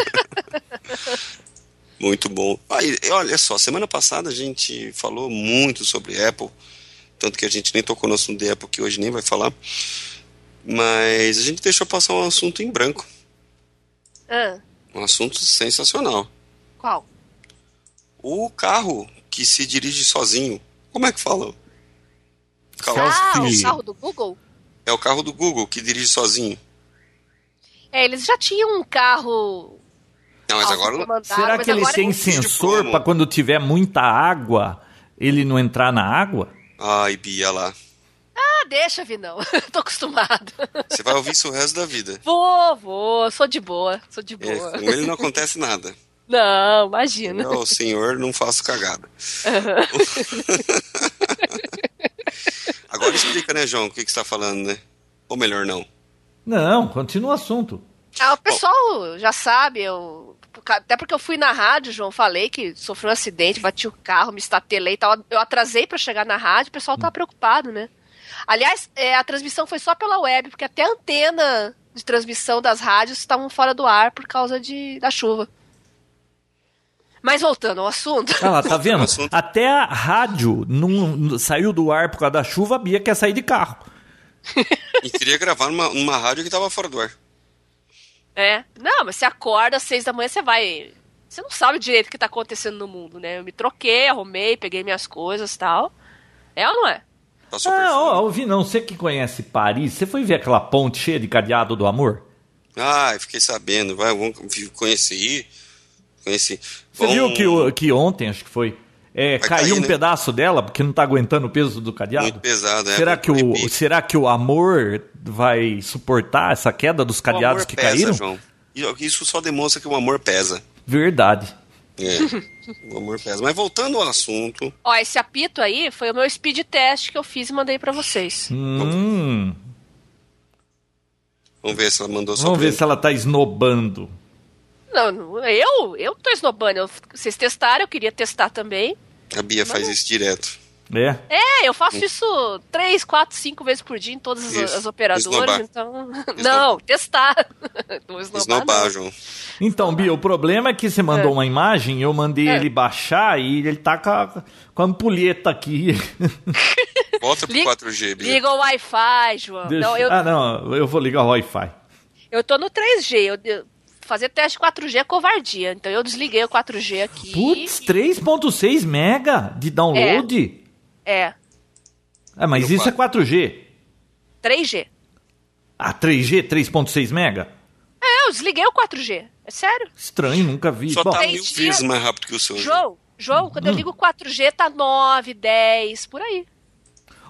muito bom. E olha só, semana passada a gente falou muito sobre Apple, tanto que a gente nem tocou no assunto de Apple, que hoje nem vai falar. Mas a gente deixou passar um assunto em branco. Ah, Um assunto sensacional. qual? O carro que se dirige sozinho. Como é que fala? Calma. Ah, o carro do Google? É o carro do Google que dirige sozinho. É, eles já tinham um carro. Não, mas agora. Será mas que ele agora tem é- sensor para quando tiver muita água, ele não entrar na água? Ai, Bia lá. Deixa, Vinão. Tô acostumado. Você vai ouvir isso o resto da vida. Vou, vou. Sou de boa. Sou de É, boa. com ele não acontece nada. Não, imagina. Eu, o senhor, não faço cagada. Agora explica, né, João, o que, que você está falando, né? Ou melhor, não. Não, continua o assunto. Ah, o pessoal já sabe, eu. Até porque eu fui na rádio, João, falei que sofreu um acidente, bati o carro, me estatelei e tal. Eu atrasei pra chegar na rádio, o pessoal tá preocupado, né? Aliás, é, a transmissão foi só pela web, porque até a antena de transmissão das rádios estavam fora do ar por causa de, da chuva. Mas voltando ao assunto. Ah lá, tá vendo? Até a rádio não, saiu do ar por causa da chuva, a Bia quer sair de carro. E queria gravar numa, numa rádio que estava fora do ar. É. Não, mas você acorda às seis da manhã, você vai. Você não sabe direito o que tá acontecendo no mundo, né? Eu me troquei, arrumei, peguei minhas coisas e tal. É ou não é? Passou Ah, ó, ouvi não, você que conhece Paris, você foi ver aquela ponte cheia de cadeado do amor? Ai, fiquei sabendo. Vai, vamos conheci. Conheci. Você Bom, viu que, que ontem, acho que foi, é, Vai caiu cair, um né? pedaço dela porque não tá aguentando o peso do cadeado? Muito pesado, é. será, que o, será que o amor vai suportar essa queda dos cadeados que pesa, caíram? João. Isso só demonstra que o amor pesa. Verdade. É, o amor pesa. Mas voltando ao assunto, Ó, esse apito aí foi o meu speed test que eu fiz e mandei pra vocês. Hum, vamos ver se ela mandou só vamos ver mim. se ela tá esnobando. Não, não, eu? Eu tô esnobando. Eu- vocês testaram, eu queria testar também. A Bia faz isso direto. É? É, eu faço isso três, quatro, cinco vezes por dia em todas as, Isso. as operadoras, Esnobar. então. Não, testar. Não esnobar, não. João. Então, Bia, o problema é que você mandou uma imagem, eu mandei É. ele baixar e ele tá com a, com a ampulheta aqui. Volta pro Liga- 4G, Bia. Liga o Wi-Fi, João. Deixa- Não, eu, Ah, não, eu vou ligar o Wi-Fi. eu tô no 3G. Eu, eu- fazer teste 4G é covardia. Então eu desliguei o 4G aqui. Putz, 3.6 mega de download? É, Ah, mas No isso é 4G. 3G. Ah, 3G, 3.6 mega? É, eu desliguei o 4G. É sério. Estranho, nunca vi. Só Bom, tá mil vezes mais rápido que o seu. João. João, quando eu Hum. ligo o 4G tá 9, 10, por aí.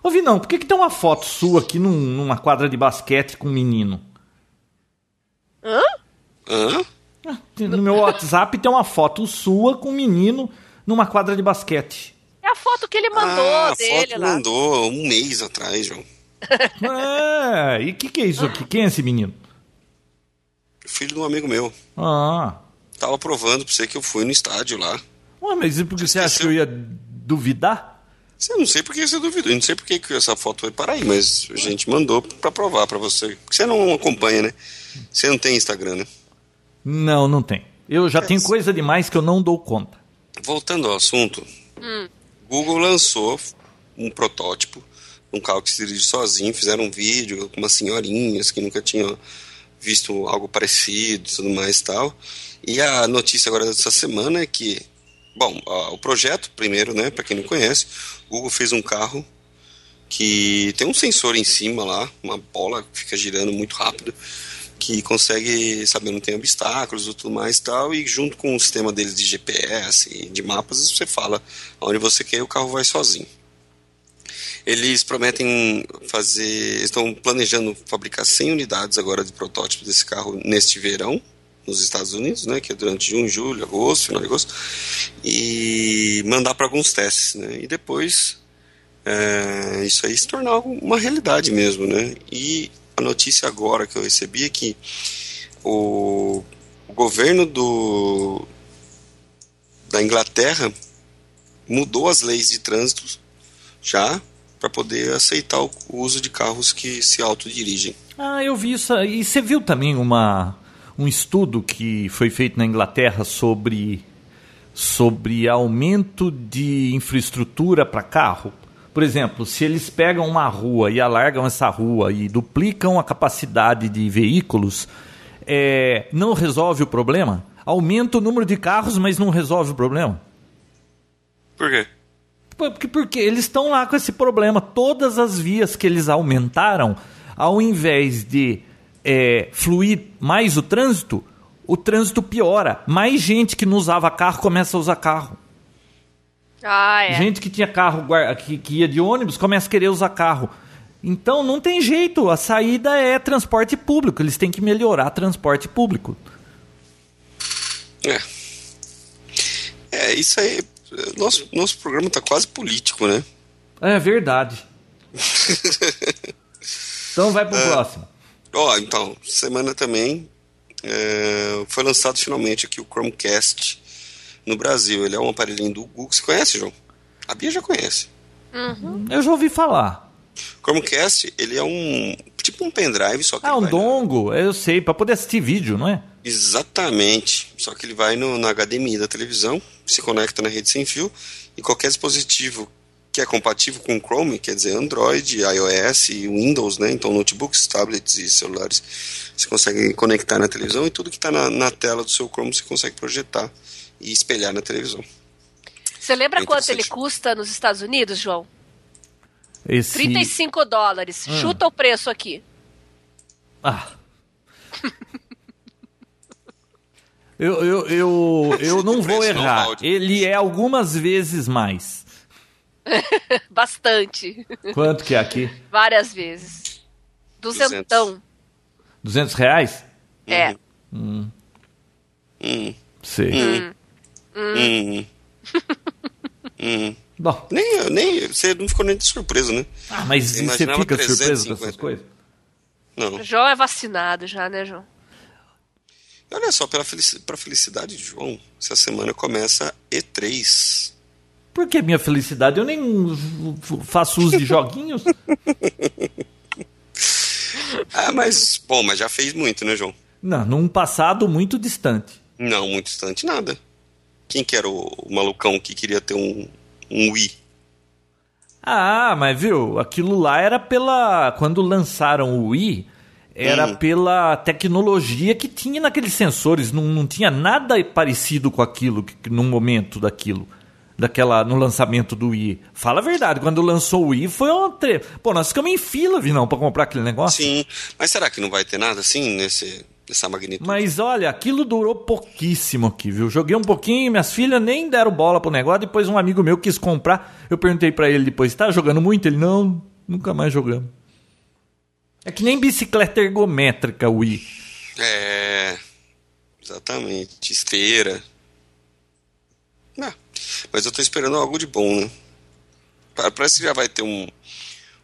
Ô, Vinão, por que, que tem uma foto sua aqui num- numa quadra de basquete com um menino? Hã? Hã? Ah, No meu WhatsApp tem uma foto sua com um menino numa quadra de basquete. É a foto que ele mandou ah, a dele foto lá. mandou um mês atrás, João. É, e o que, que é isso aqui? Quem é esse menino? Filho de um amigo meu. Ah, Tava provando pra você que eu fui no estádio lá. ué, mas e por que você acha que eu ia duvidar? Eu não sei por que você duvidou. Eu não sei por que essa foto foi para aí, mas a gente mandou pra provar pra você. Porque você não acompanha, né? Você não tem Instagram, né? Não, não tem. Eu já tenho coisa demais que eu não dou conta. Voltando ao assunto, Google lançou um protótipo, um carro que se dirige sozinho, fizeram um vídeo com umas senhorinhas que nunca tinham visto algo parecido tudo mais tal. E a notícia agora dessa semana é que, bom, o projeto, primeiro, né, para quem não conhece, Google fez um carro que tem um sensor em cima lá, uma bola que fica girando muito rápido, que consegue saber não tem obstáculos e tudo mais e tal, e junto com o sistema deles de GPS e de mapas, você fala onde você quer e o carro vai sozinho. Eles prometem fazer, estão planejando fabricar 100 unidades agora de protótipo desse carro neste verão, nos Estados Unidos, né, que é durante junho, julho, agosto, final de agosto, e mandar para alguns testes, né, e depois é, isso aí se tornar uma realidade mesmo, né, e a notícia agora que eu recebi é que o, o governo do, da Inglaterra mudou as leis de trânsito já para poder aceitar o uso de carros que se autodirigem. Ah, eu vi isso. E você viu também uma, um estudo que foi feito na Inglaterra sobre, sobre aumento de infraestrutura para carro? Por exemplo, se eles pegam uma rua e alargam essa rua e duplicam a capacidade de veículos, é, não resolve o problema? Aumenta o número de carros, mas não resolve o problema? Por quê? Porque, porque eles estão lá com esse problema. Todas as vias que eles aumentaram, ao invés de é, fluir mais o trânsito, o trânsito piora. Mais gente que não usava carro começa a usar carro. Ah, é. Gente que tinha carro, que, que ia de ônibus, começa a querer usar carro. Então não tem jeito, a saída é transporte público. Eles têm que melhorar transporte público. É. É, isso aí. Nosso, nosso programa tá quase político, né? É verdade. então vai pro é, próximo. Ó, então, semana também é, foi lançado finalmente aqui o Chromecast no Brasil. Ele é um aparelhinho do Google. Você conhece, João? A Bia já conhece. Uhum. Eu já ouvi falar. Chromecast, ele é um tipo um pendrive, só que Ah, um dongo, na... eu sei, para poder assistir vídeo, não é? Exatamente. Só que ele vai no, na HDMI da televisão, se conecta na rede sem fio e qualquer dispositivo que é compatível com Chrome, quer dizer Android, iOS e Windows, né? Então notebooks, tablets e celulares, você consegue conectar na televisão e tudo que está na, na tela do seu Chrome você consegue projetar e espelhar na televisão. Você lembra é quanto ele custa nos Estados Unidos, João? Esse... 35 dólares. Hum. Chuta o preço aqui. Ah. eu, eu, eu, eu não vou errar. Ele é algumas vezes mais. Bastante. Quanto que é aqui? Várias vezes. Duzentão. 200 reais? É. Hum. Hum. Sei. Hum. Hum. hum. Bom. Nem, nem, você não ficou nem de surpresa, né? Ah, mas você, você fica surpreso com essas coisas? Não. O João é vacinado já, né, João? Olha só, pela felicidade, pra felicidade de João, essa semana começa E3. Por que minha felicidade? Eu nem faço uso de joguinhos. ah, mas, bom, mas já fez muito, né, João? Não, num passado muito distante. Não, muito distante nada. Quem que era o, o malucão que queria ter um, um Wii? Ah, mas viu, aquilo lá era pela. Quando lançaram o Wii, era hum. pela tecnologia que tinha naqueles sensores. Não, não tinha nada parecido com aquilo, que, no momento daquilo. Daquela, no lançamento do Wii. Fala a verdade, quando lançou o Wii foi uma tre... Pô, nós ficamos em fila, Vinão, pra comprar aquele negócio. Sim, mas será que não vai ter nada assim nesse, dessa magnitude. Mas olha, aquilo durou pouquíssimo aqui, viu? Joguei um pouquinho, minhas filhas nem deram bola pro negócio. Depois um amigo meu quis comprar. Eu perguntei para ele depois, tá jogando muito? Ele, não, nunca mais jogamos. É que nem bicicleta ergométrica, Wii. É. Exatamente. Esteira. Ah, mas eu tô esperando algo de bom, né? Parece que já vai ter um,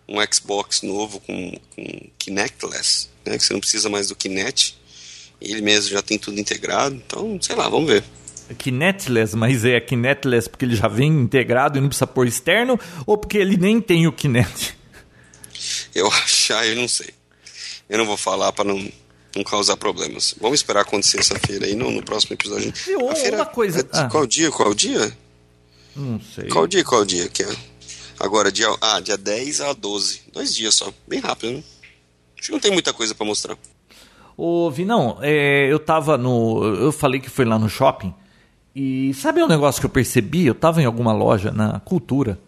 um Xbox novo com, com Kinectless, né? Que você não precisa mais do Kinect ele mesmo já tem tudo integrado, então, sei lá, vamos ver. Kinetless, mas é Kinetless porque ele já vem integrado e não precisa pôr externo, ou porque ele nem tem o Kinect? Eu achar, eu não sei. Eu não vou falar para não, não causar problemas. Vamos esperar acontecer essa feira aí no, no próximo episódio. E a feira, uma coisa. É, ah. Qual dia? Qual dia? Não sei. Qual dia? Qual dia que é? Agora, dia, ah, dia 10 a 12. Dois dias só. Bem rápido, né? Acho que não tem muita coisa para mostrar. Ô, Vinão, é, eu tava no. Eu falei que foi lá no shopping. E sabe um negócio que eu percebi? Eu tava em alguma loja na Cultura.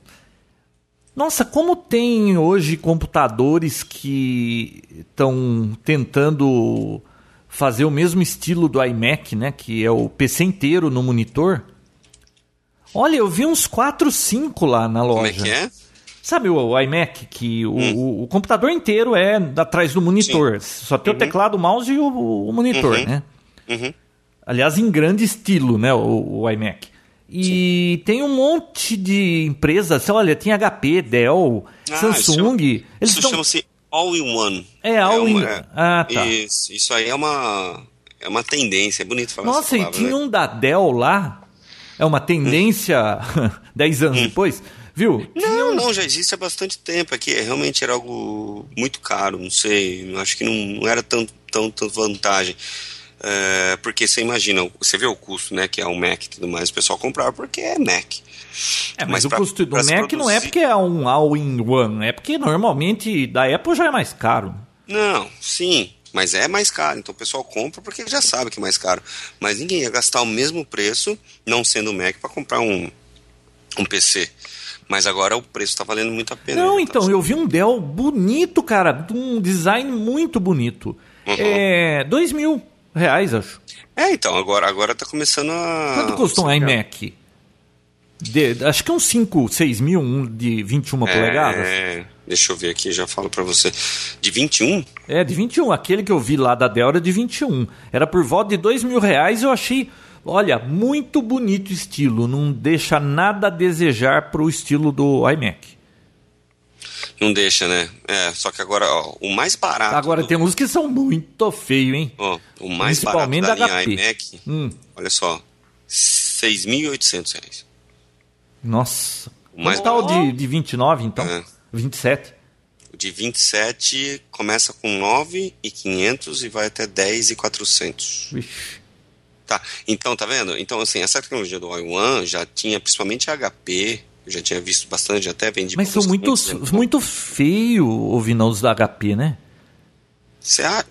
Nossa, como tem hoje computadores que estão tentando fazer o mesmo estilo do iMac, né? Que é o PC inteiro no monitor. Olha, eu vi uns 4, 5 lá na loja. Como é que é? Sabe o, iMac, que o, hum. o, o, computador inteiro é atrás do monitor. Sim. Só tem uhum. o teclado, o mouse e o, o monitor, uhum. né? Uhum. Aliás, em grande estilo, né? O, iMac. E Sim. tem um monte de empresas, olha, tem HP, Dell, ah, Samsung. Isso, eles isso chama-se All-in-One. É, All-in-One. É ah, tá. Isso, isso aí é uma, é uma tendência, é bonito falar Nossa, palavra, e tinha né? um da Dell lá, é uma tendência 10 hum. anos hum. depois Viu? Não, não, já existe há bastante tempo. Aqui é, realmente era algo muito caro, não sei. Acho que não, não era tão, tão, tão vantagem. É, porque você imagina, você vê o custo, né? Que é um Mac e tudo mais. O pessoal comprava porque é Mac. É, mas, mas o pra, custo do Mac produzir... não é porque é um all-in-one, é porque normalmente da Apple já é mais caro. Não, sim, mas é mais caro. Então o pessoal compra porque já sabe que é mais caro. Mas ninguém ia gastar o mesmo preço, não sendo Mac, para comprar um, um PC. Mas agora o preço está valendo muito a pena. Não, né? então, tá eu vi um Dell bonito, cara. Um design muito bonito. Uhum. É. Dois mil reais, acho. É, então, agora, agora tá começando a. Quanto custa um iMac? De, acho que é uns 5, 6 mil, um de 21 é, polegadas. É, deixa eu ver aqui, já falo para você. De 21? É, de 21. Aquele que eu vi lá da Dell era de 21. Era por volta de 2 mil reais eu achei Olha, muito bonito estilo, não deixa nada a desejar para o estilo do iMac. Não deixa, né? É, só que agora, ó, o mais barato. Agora do... tem uns que são muito feios, hein? Ó, o mais Principalmente barato da, da linha iMac, hum. olha só, R$ 6.800. Nossa. O mais tal de, de 29, então? É. 27. O de 27 começa com 9,500 e vai até 10,400. Vixe. Tá, então tá vendo? Então, assim, essa tecnologia do All-in-One já tinha, principalmente HP, eu já tinha visto bastante, até vendi Mas são muito, né? muito feio ouvindo os da HP, né? Você, ah,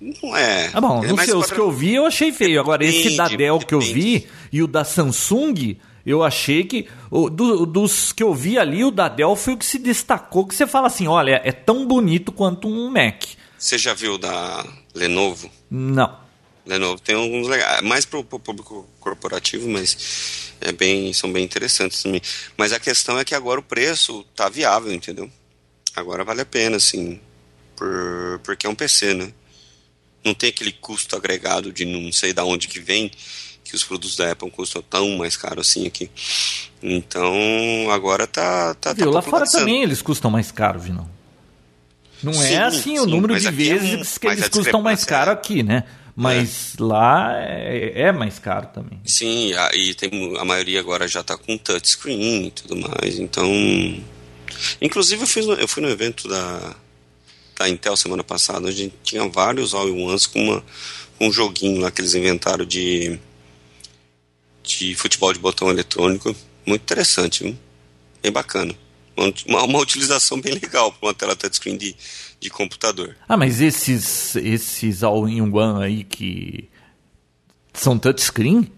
não é. Ah, bom, é não sei, os que eu vi eu achei feio. Agora, depende, esse da Dell depende. que eu vi e o da Samsung, eu achei que. O, do, dos que eu vi ali, o da Dell foi o que se destacou. Que você fala assim: olha, é tão bonito quanto um Mac. Você já viu da Lenovo? Não. Lenovo tem alguns legais, mais para o público corporativo, mas é bem, são bem interessantes também. Mas a questão é que agora o preço tá viável, entendeu? Agora vale a pena, assim, por, porque é um PC, né? Não tem aquele custo agregado de não sei da onde que vem, que os produtos da Apple custam tão mais caro assim aqui. Então, agora tá. tá, Viu, tá lá fora também eles custam mais caro, Vinão. Não é sim, é assim sim, o número de vezes é um, que eles custam mais caro aqui, né? Mas é. lá é, é, mais caro também. Sim, e tem, a maioria agora já está com touchscreen e tudo mais. Então. Inclusive, eu, fiz, eu fui no evento da, da Intel semana passada, onde tinha vários all-in-ones com, uma, com um joguinho lá que eles inventaram de, de futebol de botão eletrônico. Muito interessante, viu? bem bacana. Uma, uma utilização bem legal para uma tela touchscreen de, de computador. Ah, mas esses, esses all-in-one aí que são touchscreen?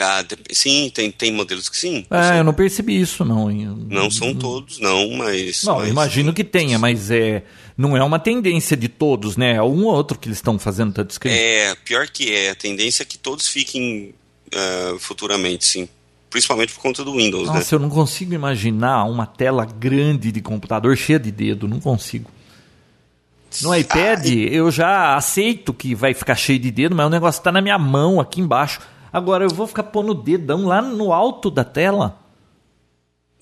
Ah, sim, tem, tem modelos que sim. Ah, eu não percebi isso, não. Não são todos, não, mas. Não, mas... imagino que tenha, mas é, não é uma tendência de todos, né? É um ou outro que eles estão fazendo touchscreen. É, pior que é. A tendência é que todos fiquem uh, futuramente, sim principalmente por conta do Windows. Nossa, né? eu não consigo imaginar uma tela grande de computador cheia de dedo, não consigo. No iPad, ah, eu já aceito que vai ficar cheio de dedo, mas o negócio está na minha mão aqui embaixo. Agora eu vou ficar pondo o dedão lá no alto da tela.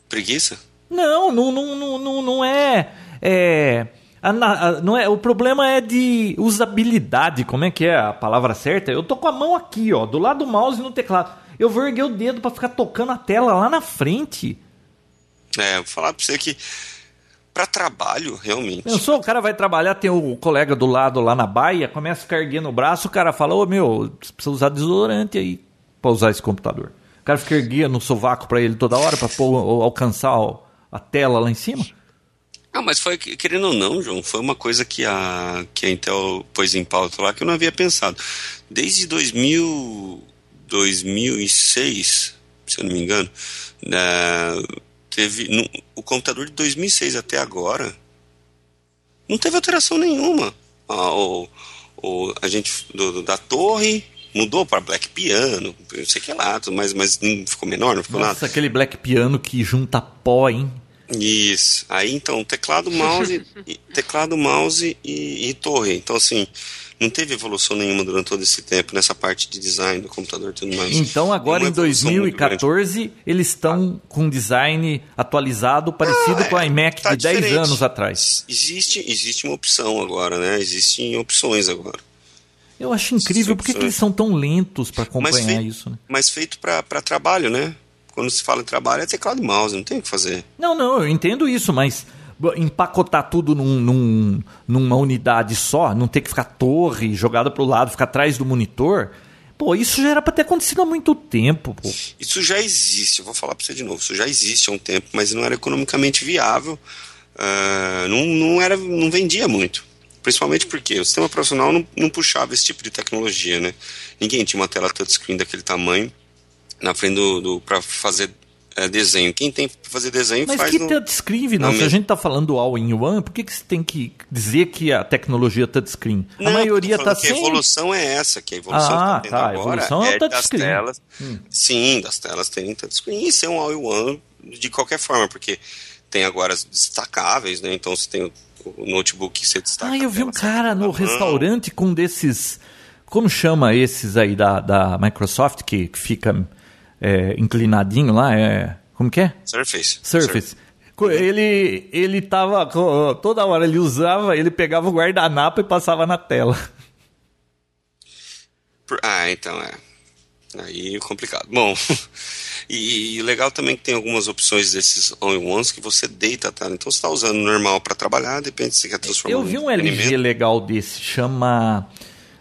Preguiça? Não, não, não, não, não, é. É. A, a, não é, o problema é de usabilidade, como é que é a palavra certa? Eu tô com a mão aqui, ó, do lado do mouse e no teclado eu vou erguer o dedo para ficar tocando a tela lá na frente. É, vou falar pra você que para trabalho, realmente. Eu sou, o cara vai trabalhar, tem o colega do lado lá na baia, começa a ficar erguendo o braço, o cara fala, ô meu, você precisa usar desodorante aí pra usar esse computador. O cara fica erguendo o sovaco para ele toda hora para alcançar a tela lá em cima. Ah, mas foi, querendo ou não, João, foi uma coisa que a, que a Intel pôs em pauta lá que eu não havia pensado. Desde 2000, 2006, se eu não me engano, né, teve no, o computador de 2006 até agora não teve alteração nenhuma. Ah, o, o, a gente do, da torre mudou para Black Piano, não sei o que lá, mas, mas não ficou menor, não ficou Nossa, nada. aquele Black Piano que junta pó, hein? Isso. Aí então, teclado, mouse, teclado, mouse e, e, torre. Então, assim, não teve evolução nenhuma durante todo esse tempo nessa parte de design do computador e tudo mais. Então, agora em 2014, eles estão com um design atualizado, parecido ah, com a iMac tá de diferente. 10 anos atrás. Existe, existe uma opção agora, né? Existem opções agora. Eu acho incrível, por que eles são tão lentos para acompanhar feito, isso? Né? Mas feito para trabalho, né? Quando se fala em trabalho é teclado e mouse, não tem o que fazer. Não, não, eu entendo isso, mas empacotar tudo num, num, numa unidade só, não ter que ficar torre jogada para o lado, ficar atrás do monitor. Pô, isso já era para ter acontecido há muito tempo. Pô. Isso já existe, eu vou falar para você de novo. Isso já existe há um tempo, mas não era economicamente viável. Uh, não, não, era, não vendia muito. Principalmente porque o sistema profissional não, não puxava esse tipo de tecnologia, né? Ninguém tinha uma tela touchscreen daquele tamanho na frente do, do para fazer é, desenho. Quem tem para fazer desenho Mas faz que no, touchscreen, não? Se a gente está falando all-in-one, por que, que você tem que dizer que a tecnologia touchscreen? Não, a maioria está sem... a evolução é essa, que a evolução ah, que tá, tá agora evolução é, é das telas. Hum. Sim, das telas terem touchscreen e ser um all-in-one de qualquer forma, porque tem agora as destacáveis, né? Então você tem o notebook que você destaca. Ah, eu vi um cara no restaurante com desses. Como chama esses aí da, da Microsoft que, que fica é, inclinadinho lá? É, como que é? Surface. Surface. Ele, ele tava. Toda hora ele usava, ele pegava o guardanapo e passava na tela. Ah, então é. Aí é complicado. Bom, e, e legal também que tem algumas opções desses all-in-ones que você deita a tela. Então você está usando normal para trabalhar, depende se você quer transformar Eu vi um LG legal desse, chama.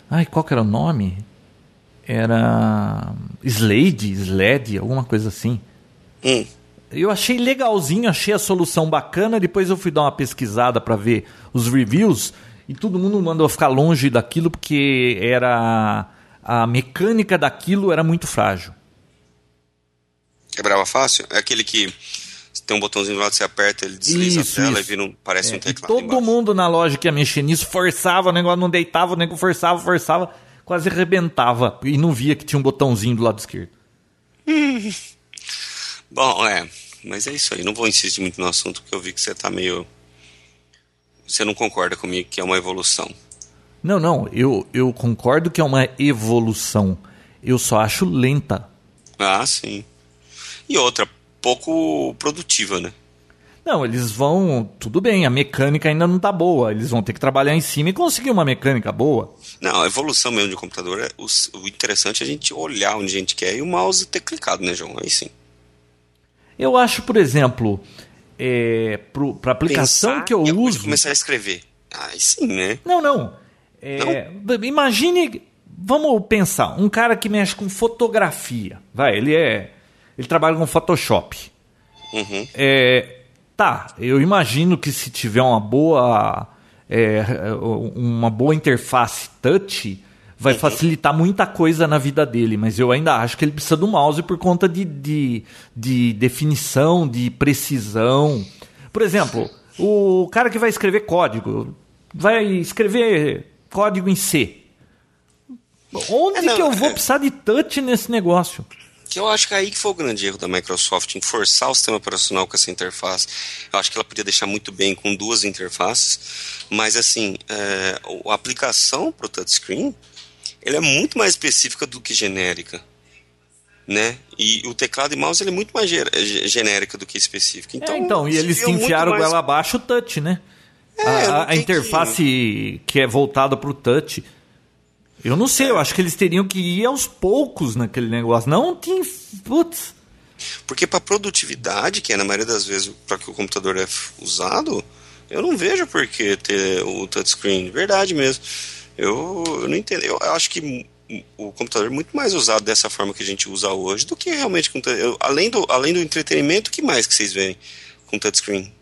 Ai, qual que era o nome? Era. Slade, Sled, alguma coisa assim. Hum. Eu achei legalzinho, achei a solução bacana. Depois eu fui dar uma pesquisada para ver os reviews e todo mundo mandou ficar longe daquilo porque era a mecânica daquilo era muito frágil. Quebrava fácil? É aquele que tem um botãozinho do lado, você aperta, ele desliza isso, a tela isso. e vira um, parece é, um teclado. todo embaixo. mundo na loja que ia mexer nisso forçava, o negócio não deitava, o negócio forçava, forçava, quase arrebentava e não via que tinha um botãozinho do lado esquerdo. Bom, é, mas é isso aí. Não vou insistir muito no assunto porque eu vi que você tá meio. Você não concorda comigo que é uma evolução. Não, não, eu, eu concordo que é uma evolução. Eu só acho lenta. Ah, sim. E outra, pouco produtiva, né? Não, eles vão. Tudo bem, a mecânica ainda não tá boa. Eles vão ter que trabalhar em cima e conseguir uma mecânica boa. Não, a evolução mesmo de computador, é, o, o interessante é a gente olhar onde a gente quer e o mouse ter clicado, né, João? Aí sim. Eu acho, por exemplo, é, para aplicação Pensar que eu uso. começar a escrever. Aí sim, né? Não, não. É, não? Imagine, vamos pensar, um cara que mexe com fotografia, vai, ele é, ele trabalha com Photoshop. Uhum. É, tá, eu imagino que se tiver uma boa, é, uma boa interface touch, vai uhum. facilitar muita coisa na vida dele, mas eu ainda acho que ele precisa do mouse por conta de, de, de definição, de precisão. Por exemplo, o cara que vai escrever código, vai escrever código em C. Onde é, que eu vou é... precisar de touch nesse negócio? Que eu acho que é aí que foi o grande erro da Microsoft em forçar o sistema operacional com essa interface. Eu acho que ela podia deixar muito bem com duas interfaces, mas assim, é, a aplicação para o touchscreen ele é muito mais específica do que genérica. Né? E o teclado e mouse ele é muito mais genérica do que específica. Então, é, então e eles enfiaram mais... ela abaixo o touch, né? É, a, a interface que... que é voltada para o touch. Eu não sei, eu acho que eles teriam que ir aos poucos naquele negócio. Não tem. Putz. Porque para produtividade, que é na maioria das vezes para que o computador é usado, eu não vejo por que ter o touchscreen. Verdade mesmo. Eu, eu não entendo. Eu, eu acho que o computador é muito mais usado dessa forma que a gente usa hoje do que realmente com eu, além do além do entretenimento, o que mais que vocês veem com touchscreen?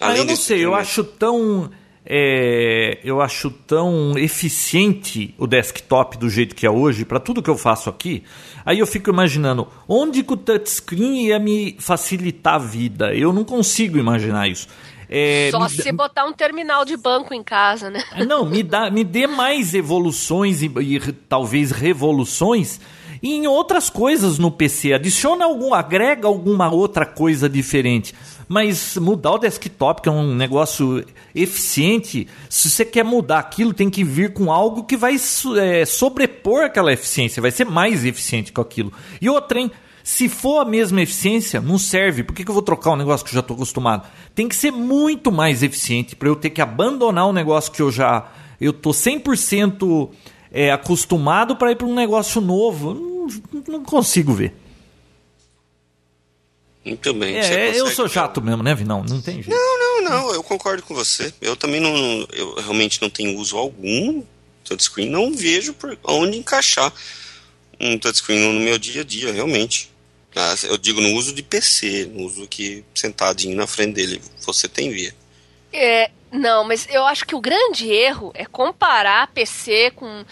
Ah, eu não sei, eu acho tão. É, eu acho tão eficiente o desktop do jeito que é hoje, para tudo que eu faço aqui. Aí eu fico imaginando onde que o touchscreen ia me facilitar a vida. Eu não consigo imaginar isso. É, Só se dá... botar um terminal de banco em casa, né? É, não, me, dá, me dê mais evoluções e, e talvez revoluções em outras coisas no PC. Adiciona algum, agrega alguma outra coisa diferente. Mas mudar o desktop, que é um negócio eficiente, se você quer mudar aquilo, tem que vir com algo que vai é, sobrepor aquela eficiência, vai ser mais eficiente com aquilo. E outra, hein? Se for a mesma eficiência, não serve. Por que, que eu vou trocar um negócio que eu já estou acostumado? Tem que ser muito mais eficiente para eu ter que abandonar um negócio que eu já eu tô 100% é, acostumado para ir para um negócio novo. Não, não consigo ver. Muito bem. É, eu sou chato mesmo, né, Vinão? Não tem jeito. Não, não, não. Eu concordo com você. Eu também não. Eu realmente não tenho uso algum touchscreen. Não vejo por onde encaixar um touchscreen no meu dia a dia, realmente. Eu digo no uso de PC, no uso que sentadinho na frente dele você tem via. É, não, mas eu acho que o grande erro é comparar PC com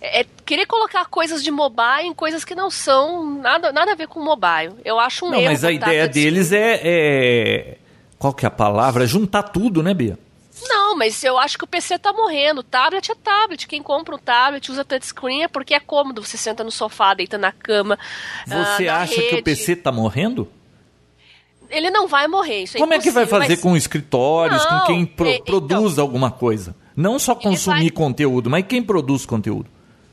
é, é querer colocar coisas de mobile em coisas que não são nada, nada a ver com mobile. Eu acho um não, erro. Mas a ideia deles é, é, Qual que é a palavra? Juntar tudo, né, Bia? Não, mas eu acho que o PC tá morrendo. Tablet é tablet. Quem compra um tablet usa touchscreen é porque é cômodo. Você senta no sofá, deita na cama. Você ah, acha rede. que o PC tá morrendo? Ele não vai morrer. Isso é Como é que vai fazer mas... com escritórios, não, com quem pro, é, produz então, alguma coisa? Não só consumir vai... conteúdo, mas quem produz conteúdo?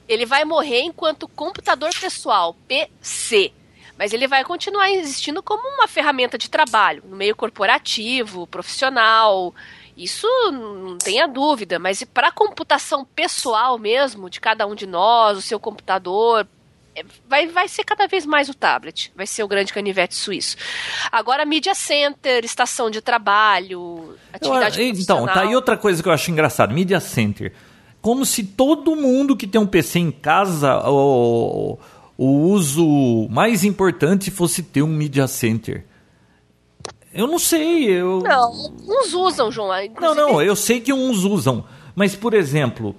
Ele vai morrer enquanto computador pessoal, PC mas ele vai continuar existindo como uma ferramenta de trabalho no meio corporativo, profissional, isso não tenha dúvida, mas para a computação pessoal mesmo, de cada um de nós, o seu computador, é, vai, vai ser cada vez mais o tablet, vai ser o grande canivete suíço. Agora, media center, estação de trabalho, atividade eu, Então, tá aí outra coisa que eu acho engraçado, media center. Como se todo mundo que tem um PC em casa, o, o uso mais importante fosse ter um media center. Eu não sei, eu. Não, uns usam, João. Inclusive... Não, não, eu sei que uns usam. Mas, por exemplo,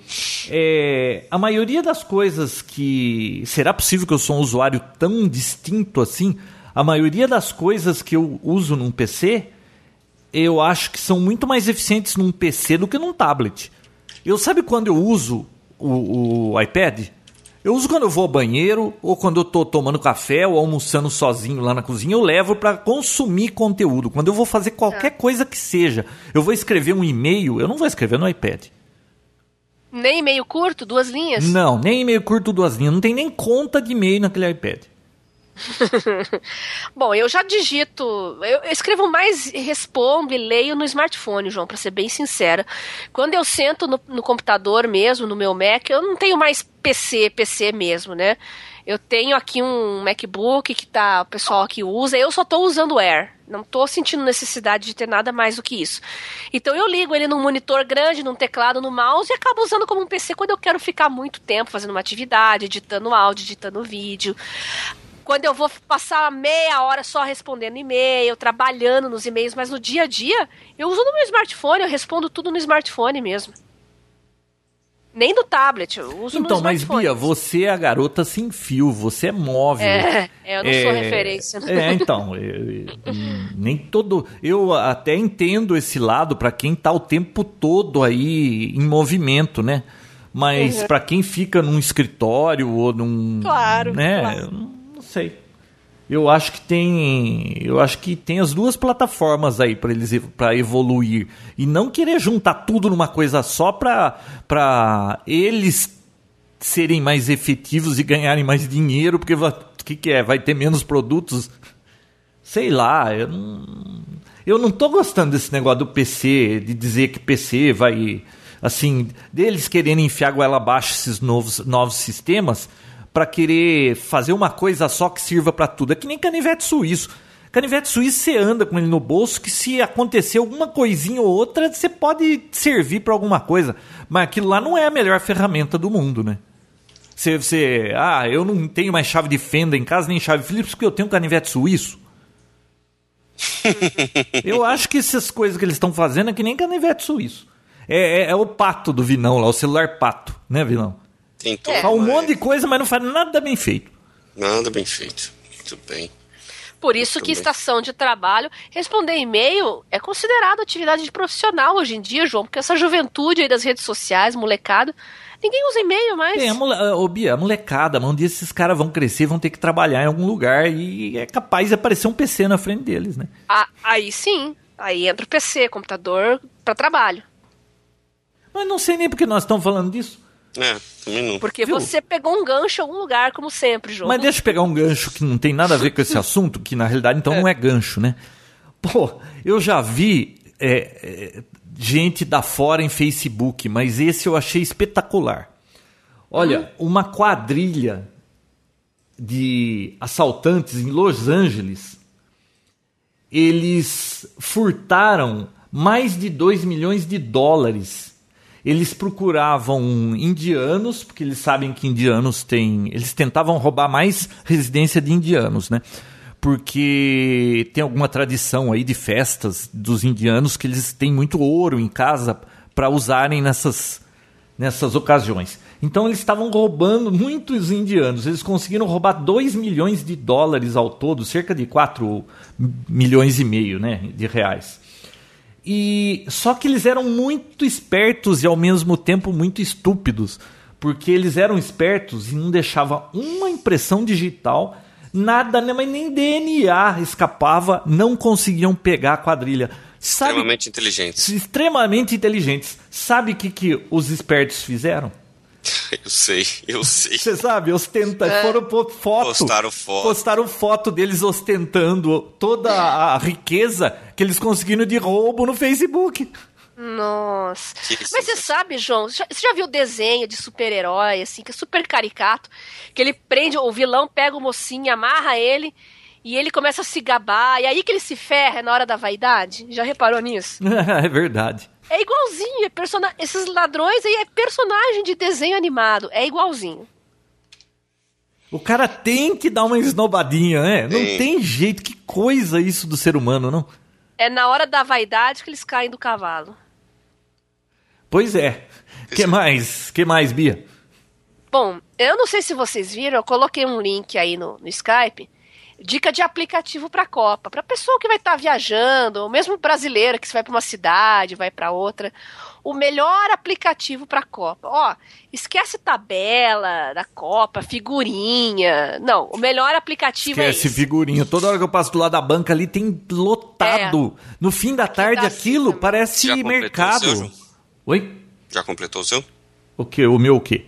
é, a maioria das coisas que. Será possível que eu sou um usuário tão distinto assim? A maioria das coisas que eu uso num PC, eu acho que são muito mais eficientes num PC do que num tablet. Eu sabe quando eu uso o, o iPad? Eu uso quando eu vou ao banheiro, ou quando eu estou tomando café, ou almoçando sozinho lá na cozinha, eu levo para consumir conteúdo. Quando eu vou fazer qualquer é. coisa que seja, eu vou escrever um e-mail, eu não vou escrever no iPad. Nem e-mail curto, duas linhas? Não, nem e-mail curto, duas linhas. Não tem nem conta de e-mail naquele iPad. Bom, eu já digito, eu escrevo mais, respondo e leio no smartphone, João, para ser bem sincera. Quando eu sento no, no, computador mesmo, no meu Mac, eu não tenho mais PC, PC mesmo, né? Eu tenho aqui um MacBook que tá, o pessoal aqui usa, eu só estou usando o Air. Não estou sentindo necessidade de ter nada mais do que isso. Então eu ligo ele num monitor grande, num teclado, no mouse e acabo usando como um PC quando eu quero ficar muito tempo fazendo uma atividade, editando áudio, editando vídeo quando eu vou passar meia hora só respondendo e-mail, trabalhando nos e-mails, mas no dia a dia, eu uso no meu smartphone, eu respondo tudo no smartphone mesmo. Nem do tablet, eu uso então, no smartphone. Então, mas Bia, você é a garota sem fio, você é móvel. É, eu não é, sou referência. É, então, eu, nem todo. Eu até entendo esse lado para quem tá o tempo todo aí em movimento, né? Mas uhum. para quem fica num escritório ou num. Claro. Né? Claro sei. Eu acho que tem, eu acho que tem as duas plataformas aí para eles para evoluir e não querer juntar tudo numa coisa só para para eles serem mais efetivos e ganharem mais dinheiro, porque o que, que é? Vai ter menos produtos? Sei lá, eu não, eu não tô gostando desse negócio do PC, de dizer que PC vai assim, deles querendo enfiar goela abaixo esses novos novos sistemas para querer fazer uma coisa só que sirva para tudo. É que nem canivete suíço. Canivete suíço você anda com ele no bolso que se acontecer alguma coisinha ou outra, você pode servir para alguma coisa. Mas aquilo lá não é a melhor ferramenta do mundo, né? Você, você, ah, eu não tenho mais chave de fenda em casa, nem chave Phillips, porque eu tenho um canivete suíço. eu acho que essas coisas que eles estão fazendo é que nem canivete suíço. É, é, é, o pato do Vinão lá, o celular pato, né, Vinão? Tem tudo. É. Faz um monte de coisa, mas não faz nada bem feito. Nada bem feito. Muito bem. Por isso que estação de trabalho, responder e-mail é considerado atividade de profissional hoje em dia, João, porque essa juventude aí das redes sociais, molecada, ninguém usa e-mail mais. É, a mole... Ô, Bia, a molecada, um dia esses caras vão crescer, vão ter que trabalhar em algum lugar e é capaz de aparecer um PC na frente deles, né? Ah, aí sim, aí entra o PC, computador para trabalho. Mas não sei nem porque nós estamos falando disso. É, também não. Porque Viu? você pegou um gancho em algum lugar, como sempre, João. Mas deixa eu pegar um gancho que não tem nada a ver com esse assunto, que na realidade então é. não é gancho, né? Pô, eu já vi é, é, gente da fora em Facebook, mas esse eu achei espetacular. Olha, hum? uma quadrilha de assaltantes em Los Angeles, eles furtaram mais de 2 milhões de dólares eles procuravam indianos, porque eles sabem que indianos têm. Eles tentavam roubar mais residência de indianos, né? Porque tem alguma tradição aí de festas dos indianos que eles têm muito ouro em casa para usarem nessas, nessas ocasiões. Então eles estavam roubando muitos indianos. Eles conseguiram roubar 2 milhões de dólares ao todo, cerca de 4 milhões e meio né, de reais. E só que eles eram muito espertos e ao mesmo tempo muito estúpidos, porque eles eram espertos e não deixavam uma impressão digital, nada, né, mas nem DNA escapava, não conseguiam pegar a quadrilha. Sabe, extremamente inteligentes. Extremamente inteligentes. Sabe o que, que os espertos fizeram? Eu sei, eu sei. Você sabe, ostenta, é. foram foto. Postaram foto. Postaram foto deles ostentando toda a riqueza que eles conseguiram de roubo no Facebook. Nossa. Mas você sabe, João, você já viu o desenho de super-herói, assim, que é super caricato, que ele prende, o vilão pega o mocinho, amarra ele e ele começa a se gabar, e aí que ele se ferra na hora da vaidade? Já reparou nisso? é verdade. É igualzinho, é person... esses ladrões aí é personagem de desenho animado, é igualzinho. O cara tem que dar uma esnobadinha, né? Não tem jeito, que coisa isso do ser humano, não? É na hora da vaidade que eles caem do cavalo. Pois é. Que mais? Que mais, Bia? Bom, eu não sei se vocês viram, eu coloquei um link aí no, no Skype dica de aplicativo para a Copa, para pessoa que vai estar tá viajando, ou mesmo brasileira que vai para uma cidade, vai para outra, o melhor aplicativo para a Copa. Ó, esquece tabela da Copa, figurinha. Não, o melhor aplicativo esquece é Esquece figurinha. Toda hora que eu passo do lado da banca ali tem lotado. É. No fim da tarde aquilo assim, parece Já mercado. Seu, Oi? Já completou o seu? O que? O meu o quê?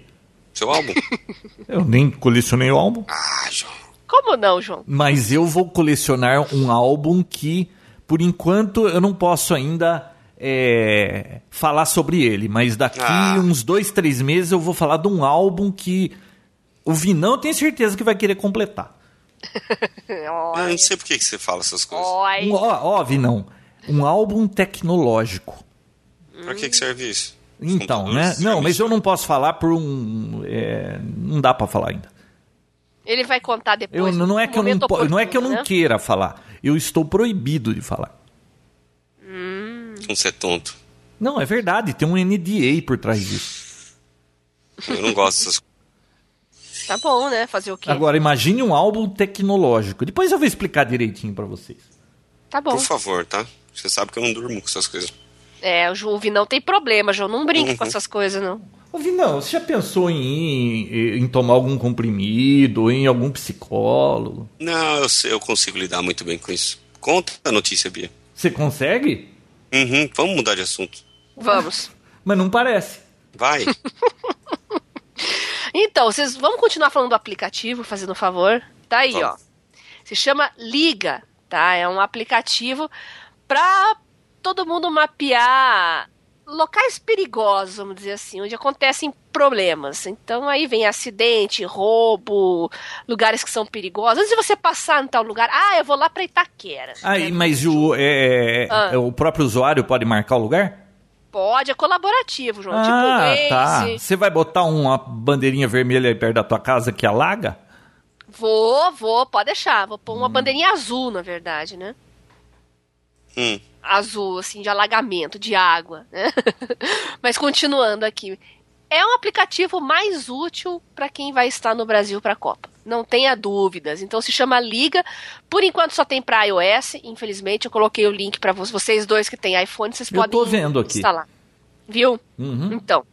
Seu álbum? eu nem colecionei o álbum. Ah, João. Como não, João? Mas eu vou colecionar um álbum que, por enquanto, eu não posso ainda é, falar sobre ele. Mas daqui ah. uns dois, três meses eu vou falar de um álbum que o Vinão tem certeza que vai querer completar. eu não sei por que, você fala essas coisas. Um, ó, ó, Vinão, um álbum tecnológico. Pra que, que serve isso? Então, né? Não, mas eu não posso falar por um. É, não dá para falar ainda. Ele vai contar depois. Eu, não, é que eu não, não é que eu não né? queira falar. Eu estou proibido de falar. Hum. Você é tonto. Não, é verdade. Tem um NDA por trás disso. Eu não gosto dessas coisas. Tá bom, né? Fazer o quê? Agora, imagine um álbum tecnológico. Depois eu vou explicar direitinho para vocês. Tá bom. Por favor, tá? Você sabe que eu não durmo com essas coisas. É, o João não tem problema, João. Não brinque uhum. com essas coisas, não. Ô, Vinão, você já pensou em, em tomar algum comprimido, em algum psicólogo? Não, eu, eu consigo lidar muito bem com isso. Conta a notícia, Bia. Você consegue? Uhum, vamos mudar de assunto. Vamos. Mas não parece. Vai. então, vocês vão continuar falando do aplicativo, fazendo um favor? Tá aí, vamos. ó. Se chama Liga, tá? É um aplicativo para todo mundo mapear locais perigosos, vamos dizer assim, onde acontecem problemas. Então aí vem acidente, roubo, lugares que são perigosos. Antes de você passar em tal lugar, ah, eu vou lá para Itaquera. Aí, né? mas o, é, ah. o próprio usuário pode marcar o lugar? Pode, é colaborativo, João. Ah, tipo, tá. Você vai botar uma bandeirinha vermelha aí perto da tua casa que alaga? Vou, vou, pode deixar. Vou pôr uma hum. bandeirinha azul, na verdade, né? Hum azul, assim, de alagamento, de água. Né? Mas continuando aqui. É um aplicativo mais útil para quem vai estar no Brasil para a Copa. Não tenha dúvidas. Então se chama Liga. Por enquanto só tem para iOS. Infelizmente, eu coloquei o link para vocês dois que têm iPhone. Vocês Eu podem vendo aqui. instalar. Viu? Uhum. Então,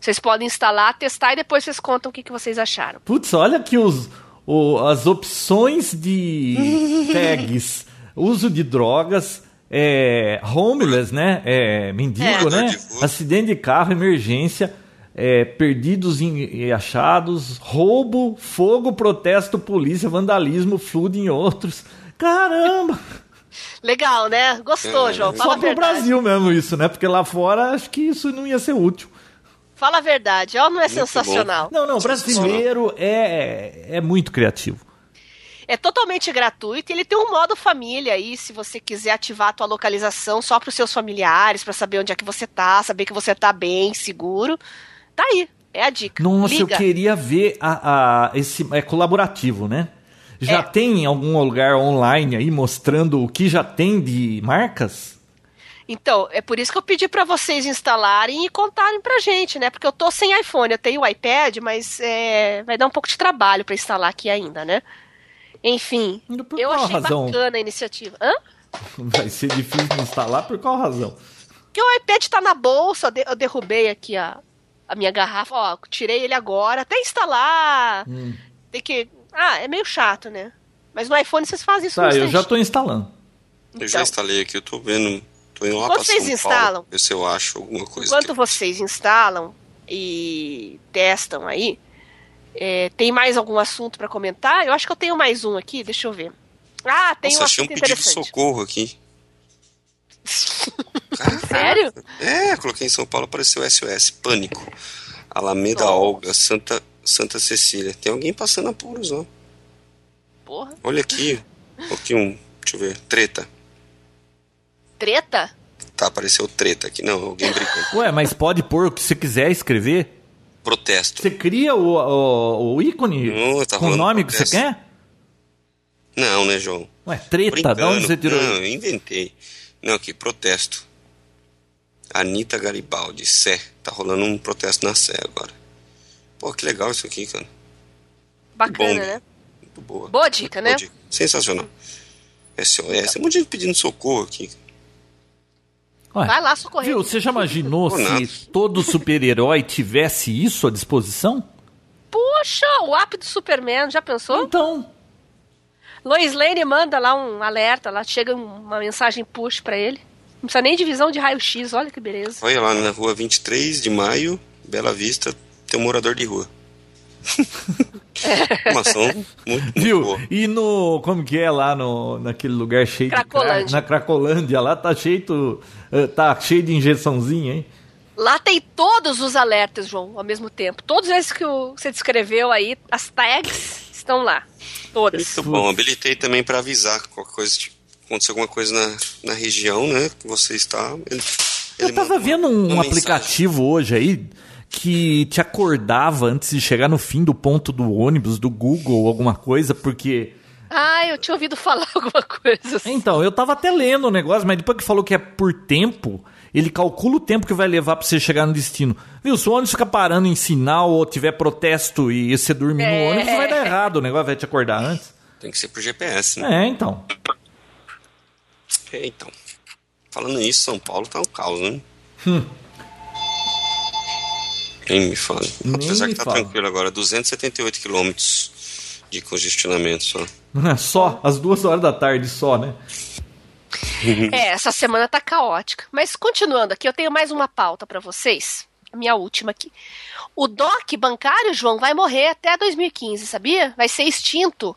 vocês podem instalar, testar e depois vocês contam o que, que vocês acharam. Putz, olha aqui os, o- as opções de tags. Uso de drogas, é, homeless, né? É, mendigo, É. né? Acidente de carro, emergência, é, perdidos e achados, roubo, fogo, protesto, polícia, vandalismo, flood e outros. Caramba! Legal, né? Gostou, É, João? Fala Só pro verdade. Brasil mesmo isso, né? Porque lá fora acho que isso não ia ser útil. Fala a verdade. Ó, não é Muito sensacional. Não, não, o brasileiro é, é muito criativo. É totalmente gratuito. Ele tem um modo família aí, se você quiser ativar a tua localização só para os seus familiares, para saber onde é que você tá, saber que você tá bem, seguro. Tá aí. É a dica. Nossa, Liga. eu queria ver a, a- esse é colaborativo, né? Já É. tem em algum lugar online aí mostrando o que já tem de marcas? Então, é por isso que eu pedi para vocês instalarem e contarem pra gente, né? Porque eu tô sem iPhone, eu tenho o iPad, mas é, vai dar um pouco de trabalho para instalar aqui ainda, né? Enfim, Por eu achei razão? bacana a iniciativa. Hã? Vai ser difícil de instalar por qual razão? Porque o iPad tá na bolsa, eu de- eu derrubei aqui a, a minha garrafa, ó, tirei ele agora, até instalar. Hum. Tem que. Ah, é meio chato, né? Mas no iPhone vocês fazem isso Tá, eu já tô instalando. Eu já Então. instalei aqui, eu tô vendo. Tô indo lá pra vocês São instalam- Paulo, ver se eu acho alguma coisa. Enquanto que- vocês instalam e testam aí, é, tem mais algum assunto pra comentar? Eu acho que eu tenho mais um aqui, deixa eu ver. Ah, tem Nossa, um achei um pedido de socorro aqui. Caraca. Sério? É, coloquei em São Paulo, apareceu SOS, pânico. Alameda Nossa. Olga, Santa, Santa Cecília. Tem alguém passando apuros, ó. Porra. Olha aqui. Aqui um. Deixa eu ver. Treta. Treta? Tá, apareceu treta aqui. Não, alguém brigando. Ué, mas pode pôr o que você quiser escrever. Protesto. Você cria o, o, o ícone Não, tá com o nome que você protesto. quer? Não, né, João? Ué, treta, de onde você tirou? Não, eu inventei. Não, aqui, protesto. Anitta Garibaldi, Sé. Tá rolando um protesto na Sé agora. Pô, que legal isso aqui, cara. Bacana, Bom. né? Muito boa. Boa dica, né? Boa dica. Sensacional. SOS. É um monte de gente pedindo socorro aqui. Ué, Vai lá socorrer. Viu, você já imaginou se todo super-herói tivesse isso à disposição? Puxa, o app do Superman, já pensou? Então, Lois Lane manda lá um alerta, lá chega uma mensagem push pra ele. Não precisa nem de visão de raio-x, olha que beleza. Olha lá na rua 23 de maio, Bela Vista, tem um morador de rua. Uma ação muito, muito viu? boa. E no. Como que é lá no, naquele lugar cheio Cracolândia. de. Na Cracolândia, lá tá cheio. do- eh, Tá cheio de injeçãozinha, hein? Lá tem todos os alertas, João, ao mesmo tempo. Todos esses que você descreveu aí, as tags estão lá. Todas. Muito bom. Habilitei também para avisar qualquer coisa, tipo, acontecer alguma coisa na, na região, né? Que você está. Ele, Eu ele tava manda vendo um mensagem. aplicativo hoje aí que te acordava antes de chegar no fim do ponto do ônibus, do Google, alguma coisa, porque. Ah, eu tinha ouvido falar alguma coisa assim. Então, eu tava até lendo o negócio, mas depois que falou que é por tempo, ele calcula o tempo que vai levar pra você chegar no destino. Viu? Se o ônibus ficar parando em sinal ou tiver protesto e você dormir no É. ônibus, vai dar errado. O negócio vai te acordar antes. Tem que ser por GPS, né? É, então. É, então. Falando nisso, São Paulo tá um caos, né? Hum. Nem me fala. Nem Apesar me que tá fala. tranquilo agora, 278 quilômetros de congestionamento só. Só, às duas horas da tarde só, né? É, essa semana tá caótica. Mas continuando aqui, eu tenho mais uma pauta pra vocês. A minha última aqui. O DOC bancário, João, vai morrer até 2015, sabia? Vai ser extinto.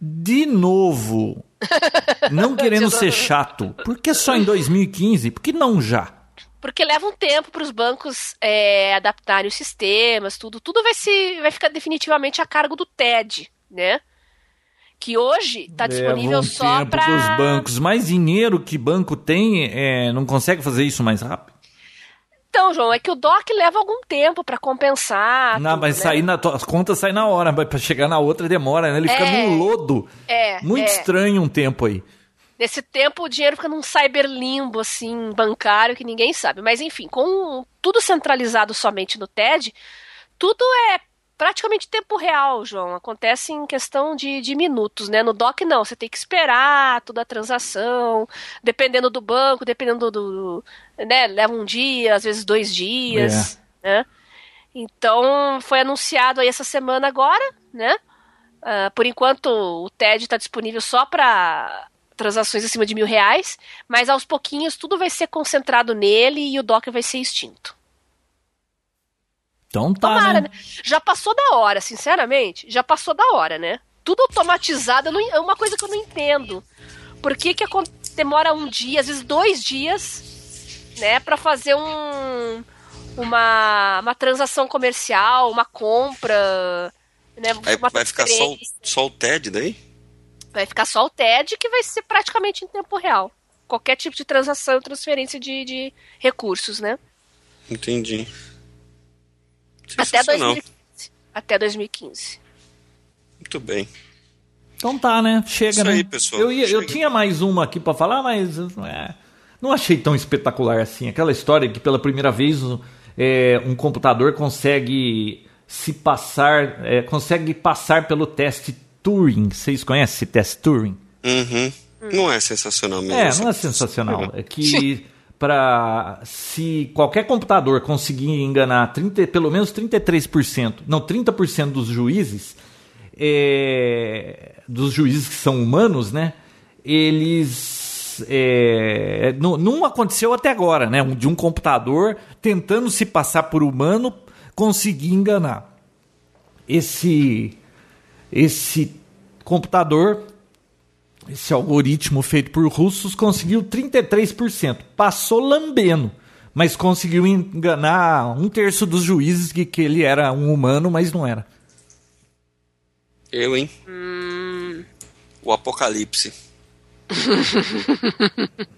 De novo, não querendo ser chato, por que só em 2015? Por que não já? Porque leva um tempo para os bancos é, adaptarem os sistemas, tudo. Tudo vai, se, vai ficar definitivamente a cargo do TED, né? Que hoje está disponível um só para. bancos. Mais dinheiro que banco tem, é, não consegue fazer isso mais rápido? Então, João, é que o DOC leva algum tempo para compensar. não, tudo, mas né? sair na as contas saem na hora, mas pra chegar na outra demora, né? Ele fica É. num lodo. É, Muito é. estranho um tempo aí. Nesse tempo, o dinheiro fica num cyberlimbo, assim, bancário, que ninguém sabe. Mas, enfim, com tudo centralizado somente no TED, tudo é praticamente tempo real, João. Acontece em questão de, de minutos, né? No DOC não, você tem que esperar toda a transação, dependendo do banco, dependendo do, né? Leva um dia, às vezes dois dias, é. né? Então foi anunciado aí essa semana agora, né? Uh, por enquanto o TED está disponível só para transações acima de mil reais, mas aos pouquinhos tudo vai ser concentrado nele e o Docker vai ser extinto. Então tá. Tomara, né? né? Já passou da hora, sinceramente. Já passou da hora, né? Tudo automatizado é uma coisa que eu não entendo. Por que, que demora um dia, às vezes dois dias, né, para fazer um uma, uma transação comercial, uma compra, né? Vai, vai ficar só, só o TED daí? Vai ficar só o TED que vai ser praticamente em tempo real. Qualquer tipo de transação, transferência de, de recursos, né? Entendi. Até 2015. Até 2015. Muito bem. Então tá, né? Chega, Isso né? Aí, pessoal. Eu, ia, eu tinha mais uma aqui para falar, mas é, não achei tão espetacular assim. Aquela história que pela primeira vez é, um computador consegue se passar, é, consegue passar pelo teste Turing. Vocês conhecem esse teste Turing? Uhum. Não é sensacional mesmo. É, não é sensacional. É que para se qualquer computador conseguir enganar 30, pelo menos 33%, não, 30% dos juízes, é, dos juízes que são humanos, né? Eles. É, não, não, aconteceu até agora, né? De um computador tentando se passar por humano conseguir enganar. Esse, esse computador esse algoritmo feito por russos conseguiu 33%. Passou lambendo, mas conseguiu enganar um terço dos juízes que, que ele era um humano, mas não era. Eu, hein? Hum... O apocalipse.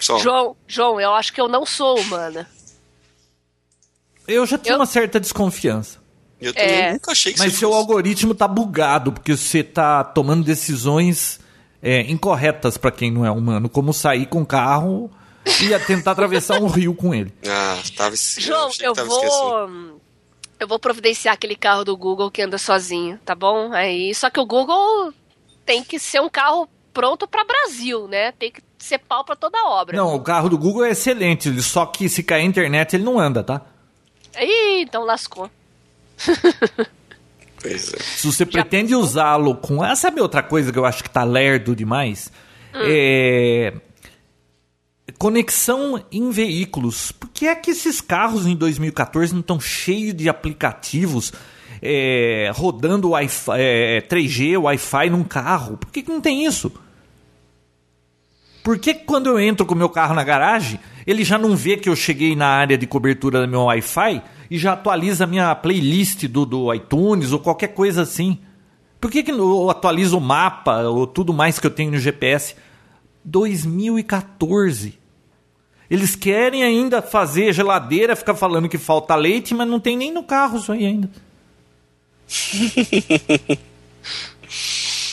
João, João, eu acho que eu não sou humana. Eu já tinha eu... uma certa desconfiança. Eu também é. nunca achei que Mas seu fosse... algoritmo tá bugado, porque você tá tomando decisões é, incorretas para quem não é humano, como sair com o carro e tentar atravessar um rio com ele. Ah, tava João, eu, eu vou esquecendo. eu vou providenciar aquele carro do Google que anda sozinho, tá bom? Aí, só que o Google tem que ser um carro pronto para Brasil, né? Tem que ser pau para toda obra. Não, o carro do Google é excelente, só que se cair a internet ele não anda, tá? Ih, então lascou. Pois é. Se você Já pretende usá-lo com. Ah, sabe outra coisa que eu acho que tá lerdo demais? Hum. É. Conexão em veículos. Por que é que esses carros em 2014 não estão cheios de aplicativos é, rodando wi é, 3G, Wi-Fi num carro? Por que, que não tem isso? Por que quando eu entro com o meu carro na garagem, ele já não vê que eu cheguei na área de cobertura do meu Wi-Fi e já atualiza a minha playlist do, do iTunes ou qualquer coisa assim. Por que, que eu atualizo o mapa ou tudo mais que eu tenho no GPS? 2014. Eles querem ainda fazer geladeira, ficar falando que falta leite, mas não tem nem no carro isso aí ainda.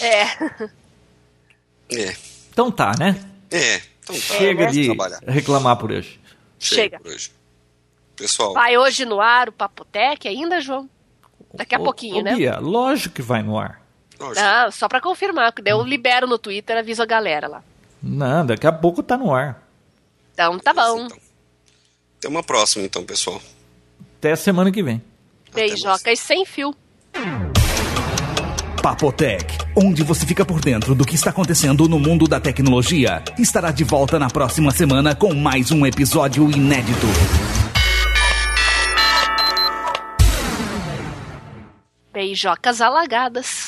é. É. Então tá, né? É. Então tá. Chega é, né? de reclamar por hoje. Chega. Chega. Por hoje. Pessoal. Vai hoje no ar o Papotec ainda, João? Daqui a pouquinho, ô, né? Bia, lógico que vai no ar. Não, só para confirmar. Eu libero no Twitter, aviso a galera lá. Não, daqui a pouco tá no ar. Então tá bom. Então. Até uma próxima, então, pessoal. Até a semana que vem. Beijocas sem fio. Papotec, onde você fica por dentro do que está acontecendo no mundo da tecnologia, estará de volta na próxima semana com mais um episódio inédito. Beijocas alagadas.